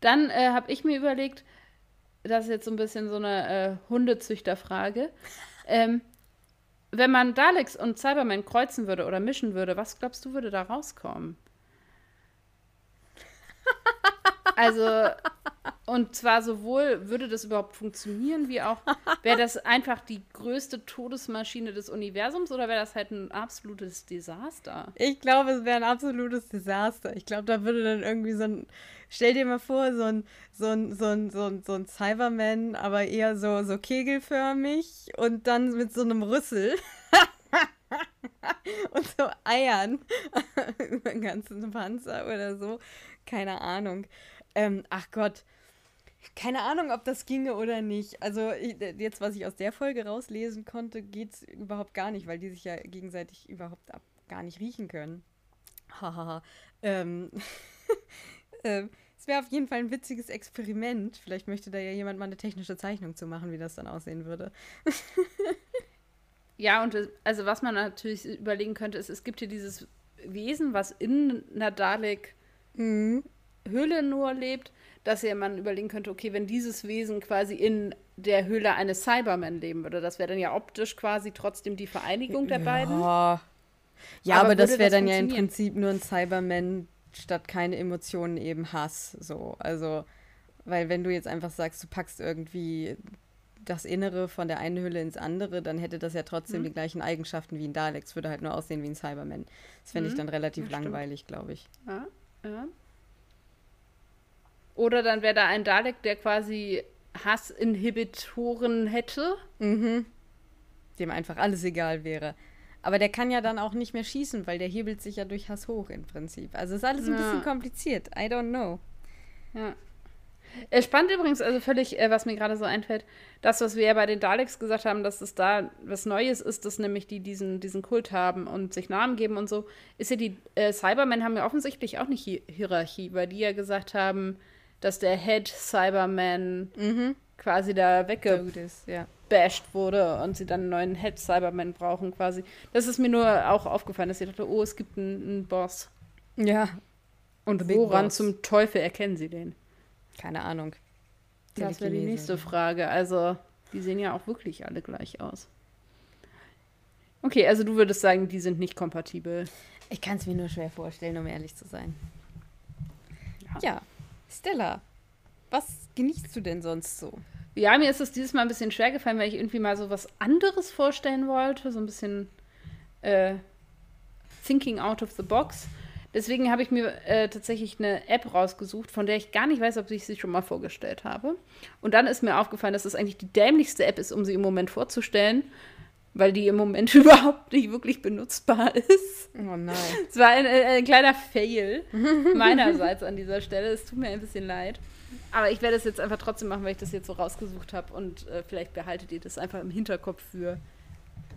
Dann äh, habe ich mir überlegt, das ist jetzt so ein bisschen so eine äh, Hundezüchterfrage. Ähm, wenn man Daleks und Cybermen kreuzen würde oder mischen würde, was glaubst du, würde da rauskommen? Also, und zwar sowohl würde das überhaupt funktionieren, wie auch wäre das einfach die größte Todesmaschine des Universums oder wäre das halt ein absolutes Desaster? Ich glaube, es wäre ein absolutes Desaster. Ich glaube, da würde dann irgendwie so ein Stell dir mal vor, so ein, so ein, so ein, so ein, so ein Cyberman, aber eher so, so kegelförmig und dann mit so einem Rüssel. und so Eiern über den ganzen Panzer oder so. Keine Ahnung. Ähm, ach Gott. Keine Ahnung, ob das ginge oder nicht. Also jetzt, was ich aus der Folge rauslesen konnte, geht es überhaupt gar nicht, weil die sich ja gegenseitig überhaupt ab gar nicht riechen können. Hahaha. ähm, ähm, es wäre auf jeden Fall ein witziges Experiment. Vielleicht möchte da ja jemand mal eine technische Zeichnung zu machen, wie das dann aussehen würde. ja, und also was man natürlich überlegen könnte, ist, es gibt hier dieses Wesen, was in einer Dalek-Höhle nur lebt, dass ja man überlegen könnte, okay, wenn dieses Wesen quasi in der Höhle eines Cybermen leben würde, das wäre dann ja optisch quasi trotzdem die Vereinigung der beiden. Ja, ja Aber aber, das wäre dann ja im? Prinzip nur ein Cyberman statt keine Emotionen eben Hass. So, also, weil wenn du jetzt einfach sagst, du packst irgendwie das Innere von der einen Hülle ins andere, dann hätte das ja trotzdem Mhm. die gleichen Eigenschaften wie ein Dalek. Es würde halt nur aussehen wie ein Cyberman. Das fände ich Mhm. dann relativ Ja, langweilig, glaube ich. Ja, ja. Oder dann wäre da ein Dalek, der quasi Hassinhibitoren hätte. Mhm. Dem einfach alles egal wäre. Aber der kann ja dann auch nicht mehr schießen, weil der hebelt sich ja durch Hass hoch im Prinzip. Also ist alles ein Ja. bisschen kompliziert. I don't know. Ja. Äh, Spannend übrigens, also völlig, äh, was mir gerade so einfällt, das, was wir ja bei den Daleks gesagt haben, dass es da was Neues ist, dass nämlich die diesen, diesen Kult haben und sich Namen geben und so, ist ja die äh, Cybermen haben ja offensichtlich auch nicht Hi Hierarchie, weil die ja gesagt haben, dass der Head Cyberman Mhm. quasi da wegge Gut ist, ja. wurde und sie dann einen neuen Head Cyberman brauchen quasi. Das ist mir nur auch aufgefallen, dass ich dachte, oh, es gibt einen, einen Boss. Ja, Und woran Boss. zum Teufel erkennen sie den? keine Ahnung. Das wäre die nächste Frage. Also, die sehen ja auch wirklich alle gleich aus. Okay, also du würdest sagen, die sind nicht kompatibel. Ich kann es mir nur schwer vorstellen, um ehrlich zu sein. Ja. Ja, Stella, was genießt du denn sonst so? Ja, mir ist es dieses Mal ein bisschen schwer gefallen, weil ich irgendwie mal so was anderes vorstellen wollte. So ein bisschen äh, thinking out of the box. Deswegen habe ich mir äh, tatsächlich eine App rausgesucht, von der ich gar nicht weiß, ob ich sie schon mal vorgestellt habe. Und dann ist mir aufgefallen, dass es eigentlich die dämlichste App ist, um sie im Moment vorzustellen, weil die im Moment überhaupt nicht wirklich benutzbar ist. Oh nein. Es war ein, ein, ein kleiner Fail meinerseits an dieser Stelle. Es tut mir ein bisschen leid. Aber ich werde es jetzt einfach trotzdem machen, weil ich das jetzt so rausgesucht habe. Und äh, vielleicht behaltet ihr das einfach im Hinterkopf für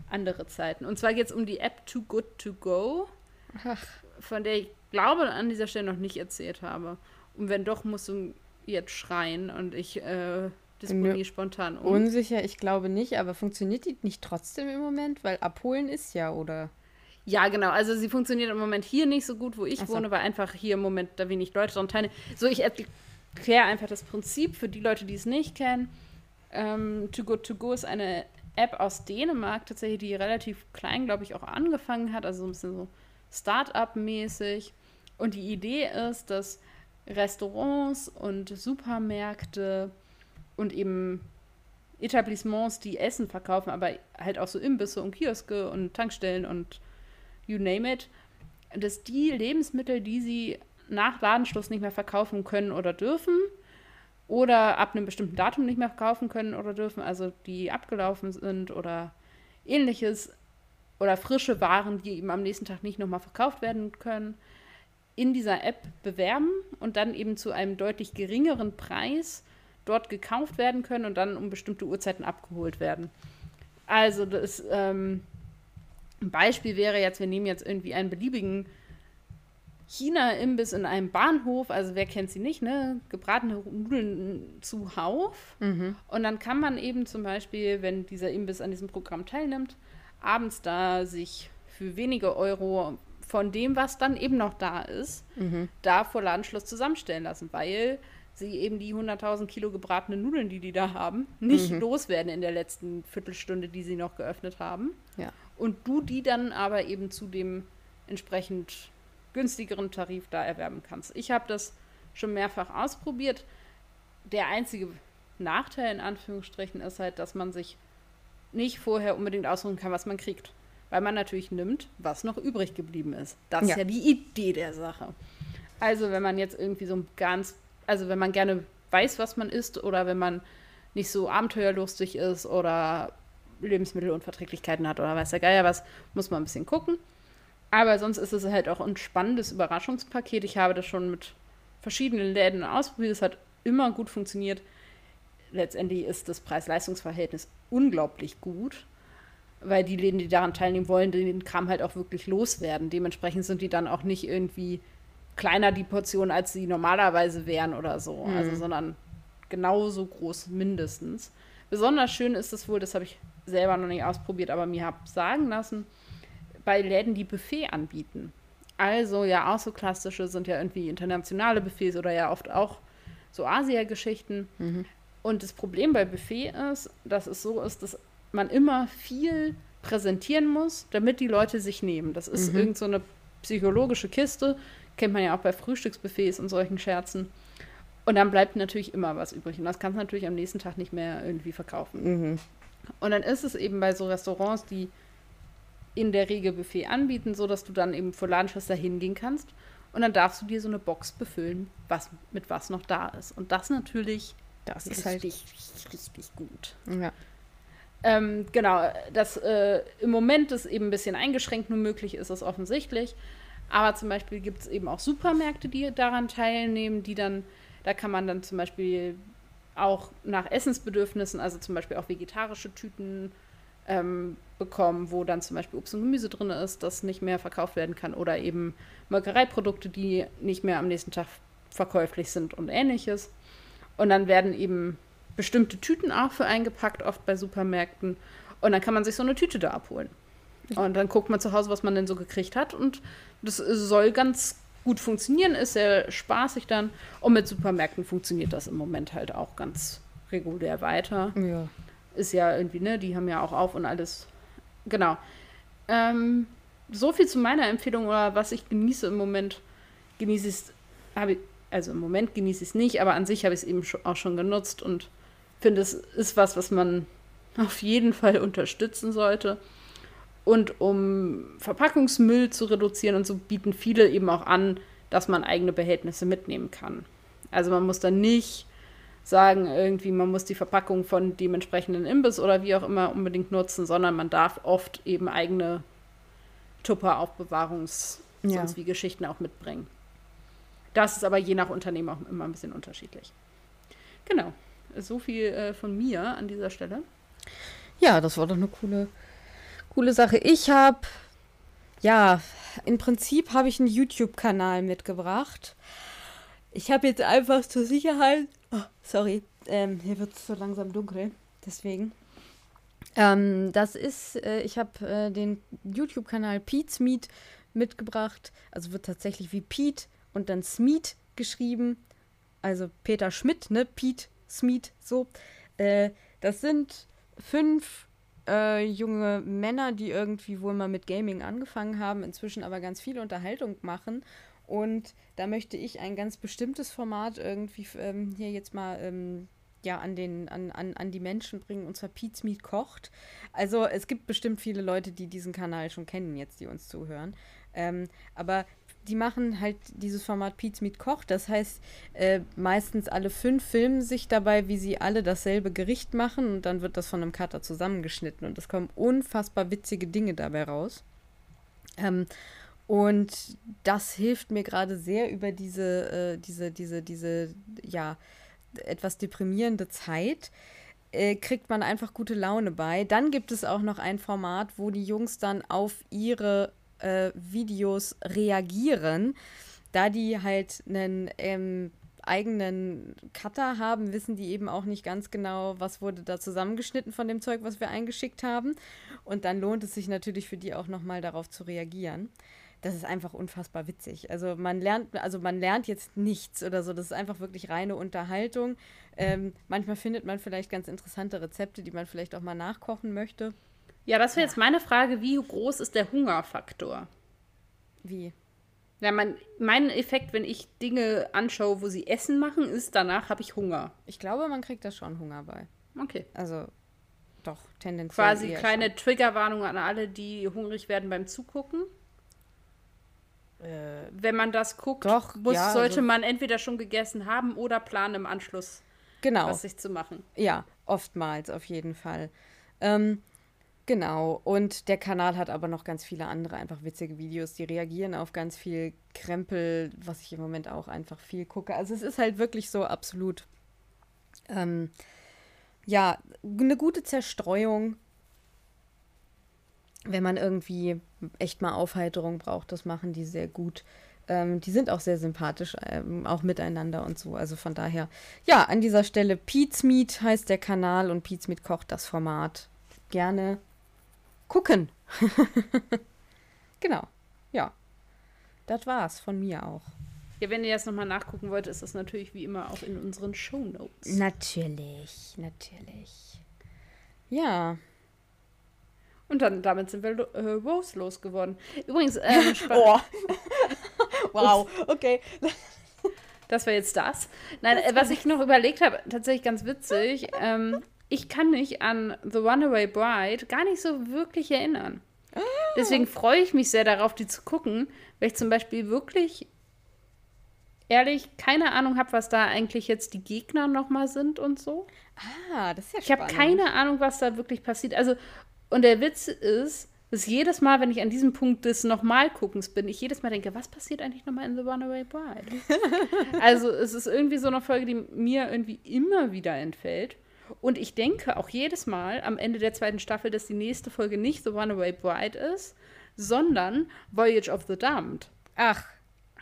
andere Zeiten. Und zwar geht es um die App Too Good To Go, Ach, von der ich glaube, an dieser Stelle noch nicht erzählt habe. Und wenn doch, musst du jetzt schreien und ich äh, Nö. spontan um. unsicher, ich glaube nicht, aber funktioniert die nicht trotzdem im Moment? Weil abholen ist ja, oder? Ja, genau. Also sie funktioniert im Moment hier nicht so gut, wo ich so. wohne, weil einfach hier im Moment da wenig Leute dran teilnehmen. So, ich erkläre einfach das Prinzip für die Leute, die es nicht kennen. Ähm, Too Good To Go ist eine App aus Dänemark, tatsächlich, die relativ klein, glaube ich, auch angefangen hat. Also so ein bisschen so Start-up-mäßig. Und die Idee ist, dass Restaurants und Supermärkte und eben Etablissements, die Essen verkaufen, aber halt auch so Imbisse und Kioske und Tankstellen und you name it, dass die Lebensmittel, die sie nach Ladenschluss nicht mehr verkaufen können oder dürfen oder ab einem bestimmten Datum nicht mehr verkaufen können oder dürfen, also die abgelaufen sind oder ähnliches oder frische Waren, die eben am nächsten Tag nicht nochmal verkauft werden können, in dieser App bewerben und dann eben zu einem deutlich geringeren Preis dort gekauft werden können und dann um bestimmte Uhrzeiten abgeholt werden. Also das ähm, ein Beispiel wäre jetzt, wir nehmen jetzt irgendwie einen beliebigen China-Imbiss in einem Bahnhof, also wer kennt sie nicht, ne? Gebratene Nudeln zuhauf. Mhm. Und dann kann man eben zum Beispiel, wenn dieser Imbiss an diesem Programm teilnimmt, abends da sich für wenige Euro von dem, was dann eben noch da ist, Mhm. da vor Ladenschluss zusammenstellen lassen, weil sie eben die 100.000 Kilo gebratene Nudeln, die die da haben, nicht Mhm. loswerden in der letzten Viertelstunde, die sie noch geöffnet haben. Ja. Und du die dann aber eben zu dem entsprechend günstigeren Tarif da erwerben kannst. Ich habe das schon mehrfach ausprobiert. Der einzige Nachteil in Anführungsstrichen ist halt, dass man sich nicht vorher unbedingt aussuchen kann, was man kriegt. Weil man natürlich nimmt, was noch übrig geblieben ist. Das ist Ja. ja die Idee der Sache. Also wenn man jetzt irgendwie so ein ganz, also wenn man gerne weiß, was man isst oder wenn man nicht so abenteuerlustig ist oder Lebensmittelunverträglichkeiten hat oder weiß der Geier was, muss man ein bisschen gucken. Aber sonst ist es halt auch ein spannendes Überraschungspaket. Ich habe das schon mit verschiedenen Läden ausprobiert. Es hat immer gut funktioniert. Letztendlich ist das Preis-Leistungs-Verhältnis unglaublich gut, weil die Läden, die daran teilnehmen wollen, den Kram halt auch wirklich loswerden. Dementsprechend sind die dann auch nicht irgendwie kleiner die Portion, als sie normalerweise wären oder so. Mhm. Also, sondern genauso groß mindestens. Besonders schön ist es wohl, das habe ich selber noch nicht ausprobiert, aber mir habe sagen lassen, bei Läden, die Buffet anbieten. Also ja, auch so klassische sind ja irgendwie internationale Buffets oder ja oft auch so Asia-Geschichten. Mhm. Und das Problem bei Buffet ist, dass es so ist, dass man immer viel präsentieren muss, damit die Leute sich nehmen. Das ist Mhm. irgend so eine psychologische Kiste, kennt man ja auch bei Frühstücksbuffets und solchen Scherzen. Und dann bleibt natürlich immer was übrig. Und das kannst du natürlich am nächsten Tag nicht mehr irgendwie verkaufen. Mhm. Und dann ist es eben bei so Restaurants, die in der Regel Buffet anbieten, so dass du dann eben vor Ladenschwester hingehen kannst und dann darfst du dir so eine Box befüllen, was mit was noch da ist. Und das natürlich Das richtig, ist halt. richtig, richtig gut. Ja. Ähm, genau, dass äh, im Moment es eben ein bisschen eingeschränkt nur möglich ist, ist offensichtlich. Aber zum Beispiel gibt es eben auch Supermärkte, die daran teilnehmen, die dann, da kann man dann zum Beispiel auch nach Essensbedürfnissen, also zum Beispiel auch vegetarische Tüten ähm, bekommen, wo dann zum Beispiel Obst und Gemüse drin ist, das nicht mehr verkauft werden kann oder eben Molkereiprodukte, die nicht mehr am nächsten Tag verkäuflich sind und ähnliches. Und dann werden eben bestimmte Tüten auch für eingepackt, oft bei Supermärkten. Und dann kann man sich so eine Tüte da abholen. Und dann guckt man zu Hause, was man denn so gekriegt hat. Und das soll ganz gut funktionieren, ist sehr spaßig dann. Und mit Supermärkten funktioniert das im Moment halt auch ganz regulär weiter. Ja. Ist ja irgendwie, ne, die haben ja auch auf und alles. Genau. Ähm, so viel zu meiner Empfehlung oder was ich genieße im Moment. Genieße ich es, habe ich, also im Moment genieße ich es nicht, aber an sich habe ich es eben auch schon genutzt und finde, es ist was, was man auf jeden Fall unterstützen sollte. Und um Verpackungsmüll zu reduzieren und so bieten viele eben auch an, dass man eigene Behältnisse mitnehmen kann. Also man muss dann nicht sagen, irgendwie, man muss die Verpackung von dem entsprechenden Imbiss oder wie auch immer unbedingt nutzen, sondern man darf oft eben eigene Tupper-Aufbewahrungs- Ja. sonst wie Geschichten auch mitbringen. Das ist aber je nach Unternehmen auch immer ein bisschen unterschiedlich. Genau. So viel äh, von mir an dieser Stelle. Ja, das war doch eine coole, coole Sache. Ich habe, ja, im Prinzip habe ich einen YouTube-Kanal mitgebracht. Ich habe jetzt einfach zur Sicherheit, oh, sorry, ähm, hier wird es so langsam dunkel, deswegen. Ähm, das ist, äh, ich habe äh, den YouTube-Kanal Pete's Meat mitgebracht. Also wird tatsächlich wie Pete und dann Smeet geschrieben. Also Peter Schmidt, ne? Pete Smeet, so. Äh, das sind fünf äh, junge Männer, die irgendwie wohl mal mit Gaming angefangen haben, inzwischen aber ganz viel Unterhaltung machen. Und da möchte ich ein ganz bestimmtes Format irgendwie ähm, hier jetzt mal ähm, ja, an, den, an, an, an die Menschen bringen, und zwar Pete's Meat kocht. Also es gibt bestimmt viele Leute, die diesen Kanal schon kennen, jetzt die uns zuhören. Ähm, aber die machen halt dieses Format Pete's Meat kocht. Das heißt, äh, meistens alle fünf filmen sich dabei, wie sie alle dasselbe Gericht machen und dann wird das von einem Cutter zusammengeschnitten und es kommen unfassbar witzige Dinge dabei raus. Ähm, und das hilft mir gerade sehr über diese, äh, diese, diese, diese, ja, etwas deprimierende Zeit. Äh, kriegt man einfach gute Laune bei. Dann gibt es auch noch ein Format, wo die Jungs dann auf ihre äh, Videos reagieren. Da die halt einen ähm, eigenen Cutter haben, wissen die eben auch nicht ganz genau, was wurde da zusammengeschnitten von dem Zeug, was wir eingeschickt haben. Und dann lohnt es sich natürlich für die auch nochmal darauf zu reagieren. Das ist einfach unfassbar witzig. Also man lernt, also man lernt jetzt nichts oder so. Das ist einfach wirklich reine Unterhaltung. Ähm, manchmal findet man vielleicht ganz interessante Rezepte, die man vielleicht auch mal nachkochen möchte. Ja, das wäre jetzt meine Frage, wie groß ist der Hungerfaktor? Wie? Ja, mein, mein Effekt, wenn ich Dinge anschaue, wo sie Essen machen, ist, danach habe ich Hunger. Ich glaube, man kriegt da schon Hunger bei. Okay. Also doch, tendenziell. Quasi kleine Triggerwarnung an alle, die hungrig werden beim Zugucken. Äh, Wenn man das guckt, Doch, muss, ja, sollte also- man entweder schon gegessen haben oder planen im Anschluss, genau. was sich zu machen. Ja, oftmals auf jeden Fall. Ähm, genau. Und der Kanal hat aber noch ganz viele andere einfach witzige Videos, die reagieren auf ganz viel Krempel, was ich im Moment auch einfach viel gucke. Also es ist halt wirklich so absolut, ähm, ja, eine gute Zerstreuung. Wenn man irgendwie echt mal Aufheiterung braucht, das machen die sehr gut. Ähm, die sind auch sehr sympathisch, ähm, auch miteinander und so. Also von daher, ja, an dieser Stelle Pete's Meat heißt der Kanal und Pete's Meat kocht das Format. Gerne gucken. genau, ja. das war's von mir auch. Ja, wenn ihr jetzt nochmal nachgucken wollt, ist das natürlich wie immer auch in unseren Shownotes. Natürlich, natürlich. Ja. Und dann damit sind wir äh, Rose losgeworden. Übrigens, ähm, Oh. wow, okay. das war jetzt das. Nein, äh, was ich noch überlegt habe, tatsächlich ganz witzig. Ähm, ich kann mich an The Runaway Bride gar nicht so wirklich erinnern. Deswegen freue ich mich sehr darauf, die zu gucken, weil ich zum Beispiel wirklich ehrlich keine Ahnung habe, was da eigentlich jetzt die Gegner nochmal sind und so. Ah, das ist ja Ich habe keine Ahnung, was da wirklich passiert. Also, und der Witz ist, dass jedes Mal, wenn ich an diesem Punkt des Nochmal-Guckens bin, ich jedes Mal denke, was passiert eigentlich nochmal in The Runaway Bride? also, es ist irgendwie so eine Folge, die mir irgendwie immer wieder entfällt. Und ich denke auch jedes Mal am Ende der zweiten Staffel, dass die nächste Folge nicht The Runaway Bride ist, sondern Voyage of the Damned. Ach,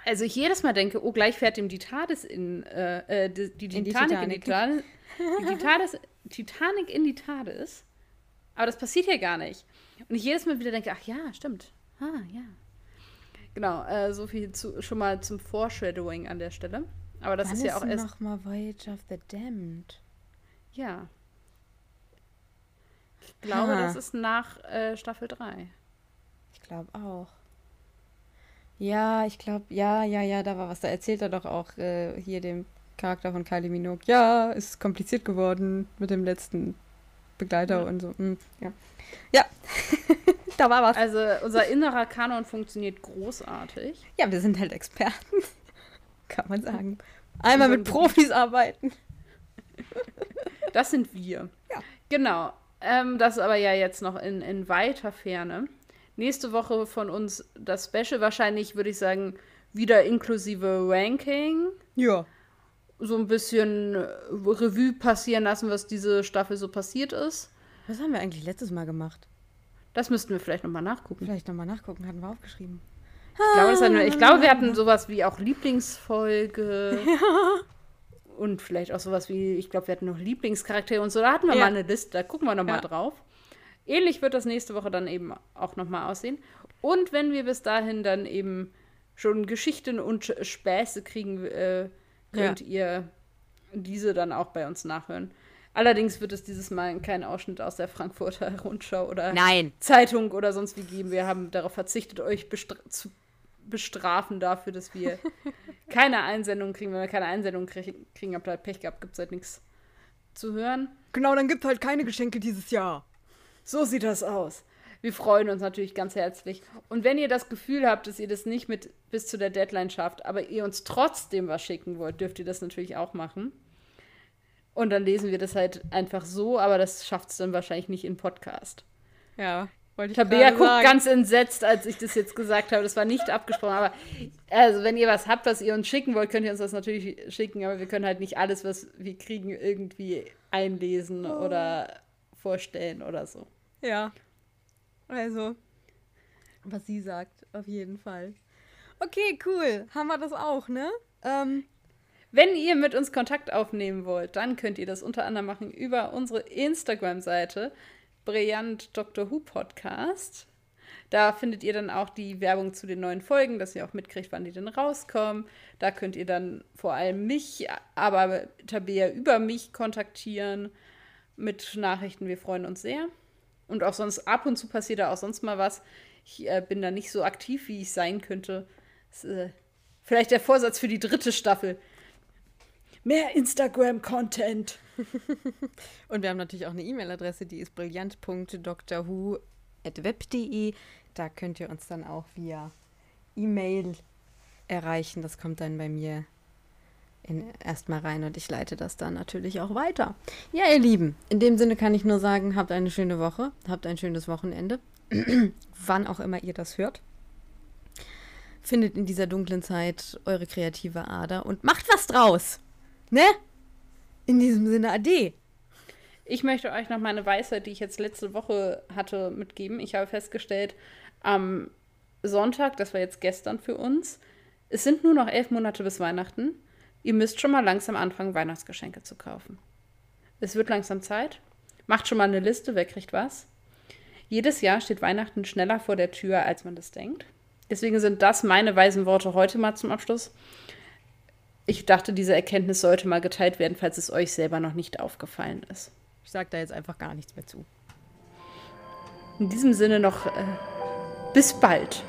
Also ich jedes Mal denke, oh, gleich fährt ihm die TARDIS in, äh, äh, die, die In die Titanic in die Titanic. TARDIS, die TARDIS, Titanic in die TARDIS. Aber das passiert ja gar nicht. Und ich jedes Mal wieder denke, ach ja, stimmt. Ah, ja. Genau, äh, so viel zu, schon mal zum Foreshadowing an der Stelle. Aber das wann ist ja auch denn erst, noch mal Voyage of the Damned? Ja. Ich glaube, Ha. das ist nach äh, Staffel 3. Ich glaube auch. Ja, ich glaube, ja, ja, ja, da war was. Da erzählt er doch auch äh, hier dem Charakter von Kylie Minogue. Ja, es ist kompliziert geworden mit dem letzten Begleiter Ja. und so. Hm, ja. Ja, da war was. Also unser innerer Kanon funktioniert großartig. Ja, wir sind halt Experten. Kann man sagen. Einmal mit Profis arbeiten. Das sind wir. Ja. Genau. Ähm, das ist aber ja jetzt noch in, in weiter Ferne. Nächste Woche von uns das Special wahrscheinlich, würde ich sagen, wieder inklusive Ranking. Ja. So ein bisschen äh, Revue passieren lassen, was diese Staffel so passiert ist. Was haben wir eigentlich letztes Mal gemacht? Das müssten wir vielleicht nochmal nachgucken. Vielleicht nochmal nachgucken, hatten wir aufgeschrieben. Ich glaube, wir, ich glaube, wir hatten sowas wie auch Lieblingsfolge. Und vielleicht auch sowas wie, ich glaube, wir hatten noch Lieblingscharaktere und so. Da hatten wir Ja. mal eine Liste, da gucken wir nochmal Ja. drauf. Ähnlich wird das nächste Woche dann eben auch nochmal aussehen. Und wenn wir bis dahin dann eben schon Geschichten und Späße kriegen, äh, könnt ihr diese dann auch bei uns nachhören. Allerdings wird es dieses Mal keinen Ausschnitt aus der Frankfurter Rundschau oder Nein. Zeitung oder sonst wie geben. Wir haben darauf verzichtet, euch zu bestrafen dafür, dass wir keine Einsendung kriegen. Wenn wir keine Einsendung kriegen, kriegen habt ihr halt Pech gehabt, gibt es halt nichts zu hören. Genau, dann gibt es halt keine Geschenke dieses Jahr. So sieht das aus. Wir freuen uns natürlich ganz herzlich. Und wenn ihr das Gefühl habt, dass ihr das nicht mit bis zu der Deadline schafft, aber ihr uns trotzdem was schicken wollt, dürft ihr das natürlich auch machen. Und dann lesen wir das halt einfach so, aber das schafft es dann wahrscheinlich nicht in Podcast. Ja, wollte ich Tabea guckt sagen. ganz entsetzt, als ich das jetzt gesagt habe. Das war nicht abgesprochen. Aber also, wenn ihr was habt, was ihr uns schicken wollt, könnt ihr uns das natürlich schicken. Aber wir können halt nicht alles, was wir kriegen, irgendwie einlesen oder vorstellen oder so. Ja. Also, was sie sagt, auf jeden Fall. Okay, cool. Haben wir das auch, ne? Ähm, Wenn ihr mit uns Kontakt aufnehmen wollt, dann könnt ihr das unter anderem machen über unsere Instagram-Seite Brillant Dr. Who Podcast. Da findet ihr dann auch die Werbung zu den neuen Folgen, dass ihr auch mitkriegt, wann die denn rauskommen. Da könnt ihr dann vor allem mich, aber Tabea über mich kontaktieren mit Nachrichten. Wir freuen uns sehr. Und auch sonst ab und zu passiert da auch sonst mal was. Ich äh, bin da nicht so aktiv, wie ich sein könnte. Das äh, vielleicht der Vorsatz für die dritte Staffel. Mehr Instagram-Content. und wir haben natürlich auch eine E-Mail-Adresse, die ist brillant.drwho.web.de. Da könnt ihr uns dann auch via E-Mail erreichen. Das kommt dann bei mir erstmal rein und ich leite das dann natürlich auch weiter. Ja, ihr Lieben, in dem Sinne kann ich nur sagen, habt eine schöne Woche, habt ein schönes Wochenende, wann auch immer ihr das hört. Findet in dieser dunklen Zeit eure kreative Ader und macht was draus. Ne? In diesem Sinne, ade. Ich möchte euch noch meine Weisheit, die ich jetzt letzte Woche hatte, mitgeben. Ich habe festgestellt, am Sonntag, das war jetzt gestern für uns, es sind nur noch elf Monate bis Weihnachten. Ihr müsst schon mal langsam anfangen, Weihnachtsgeschenke zu kaufen. Es wird langsam Zeit. Macht schon mal eine Liste, wer kriegt was. Jedes Jahr steht Weihnachten schneller vor der Tür, als man das denkt. Deswegen sind das meine weisen Worte heute mal zum Abschluss. Ich dachte, diese Erkenntnis sollte mal geteilt werden, falls es euch selber noch nicht aufgefallen ist. Ich sage da jetzt einfach gar nichts mehr zu. In diesem Sinne noch äh, bis bald.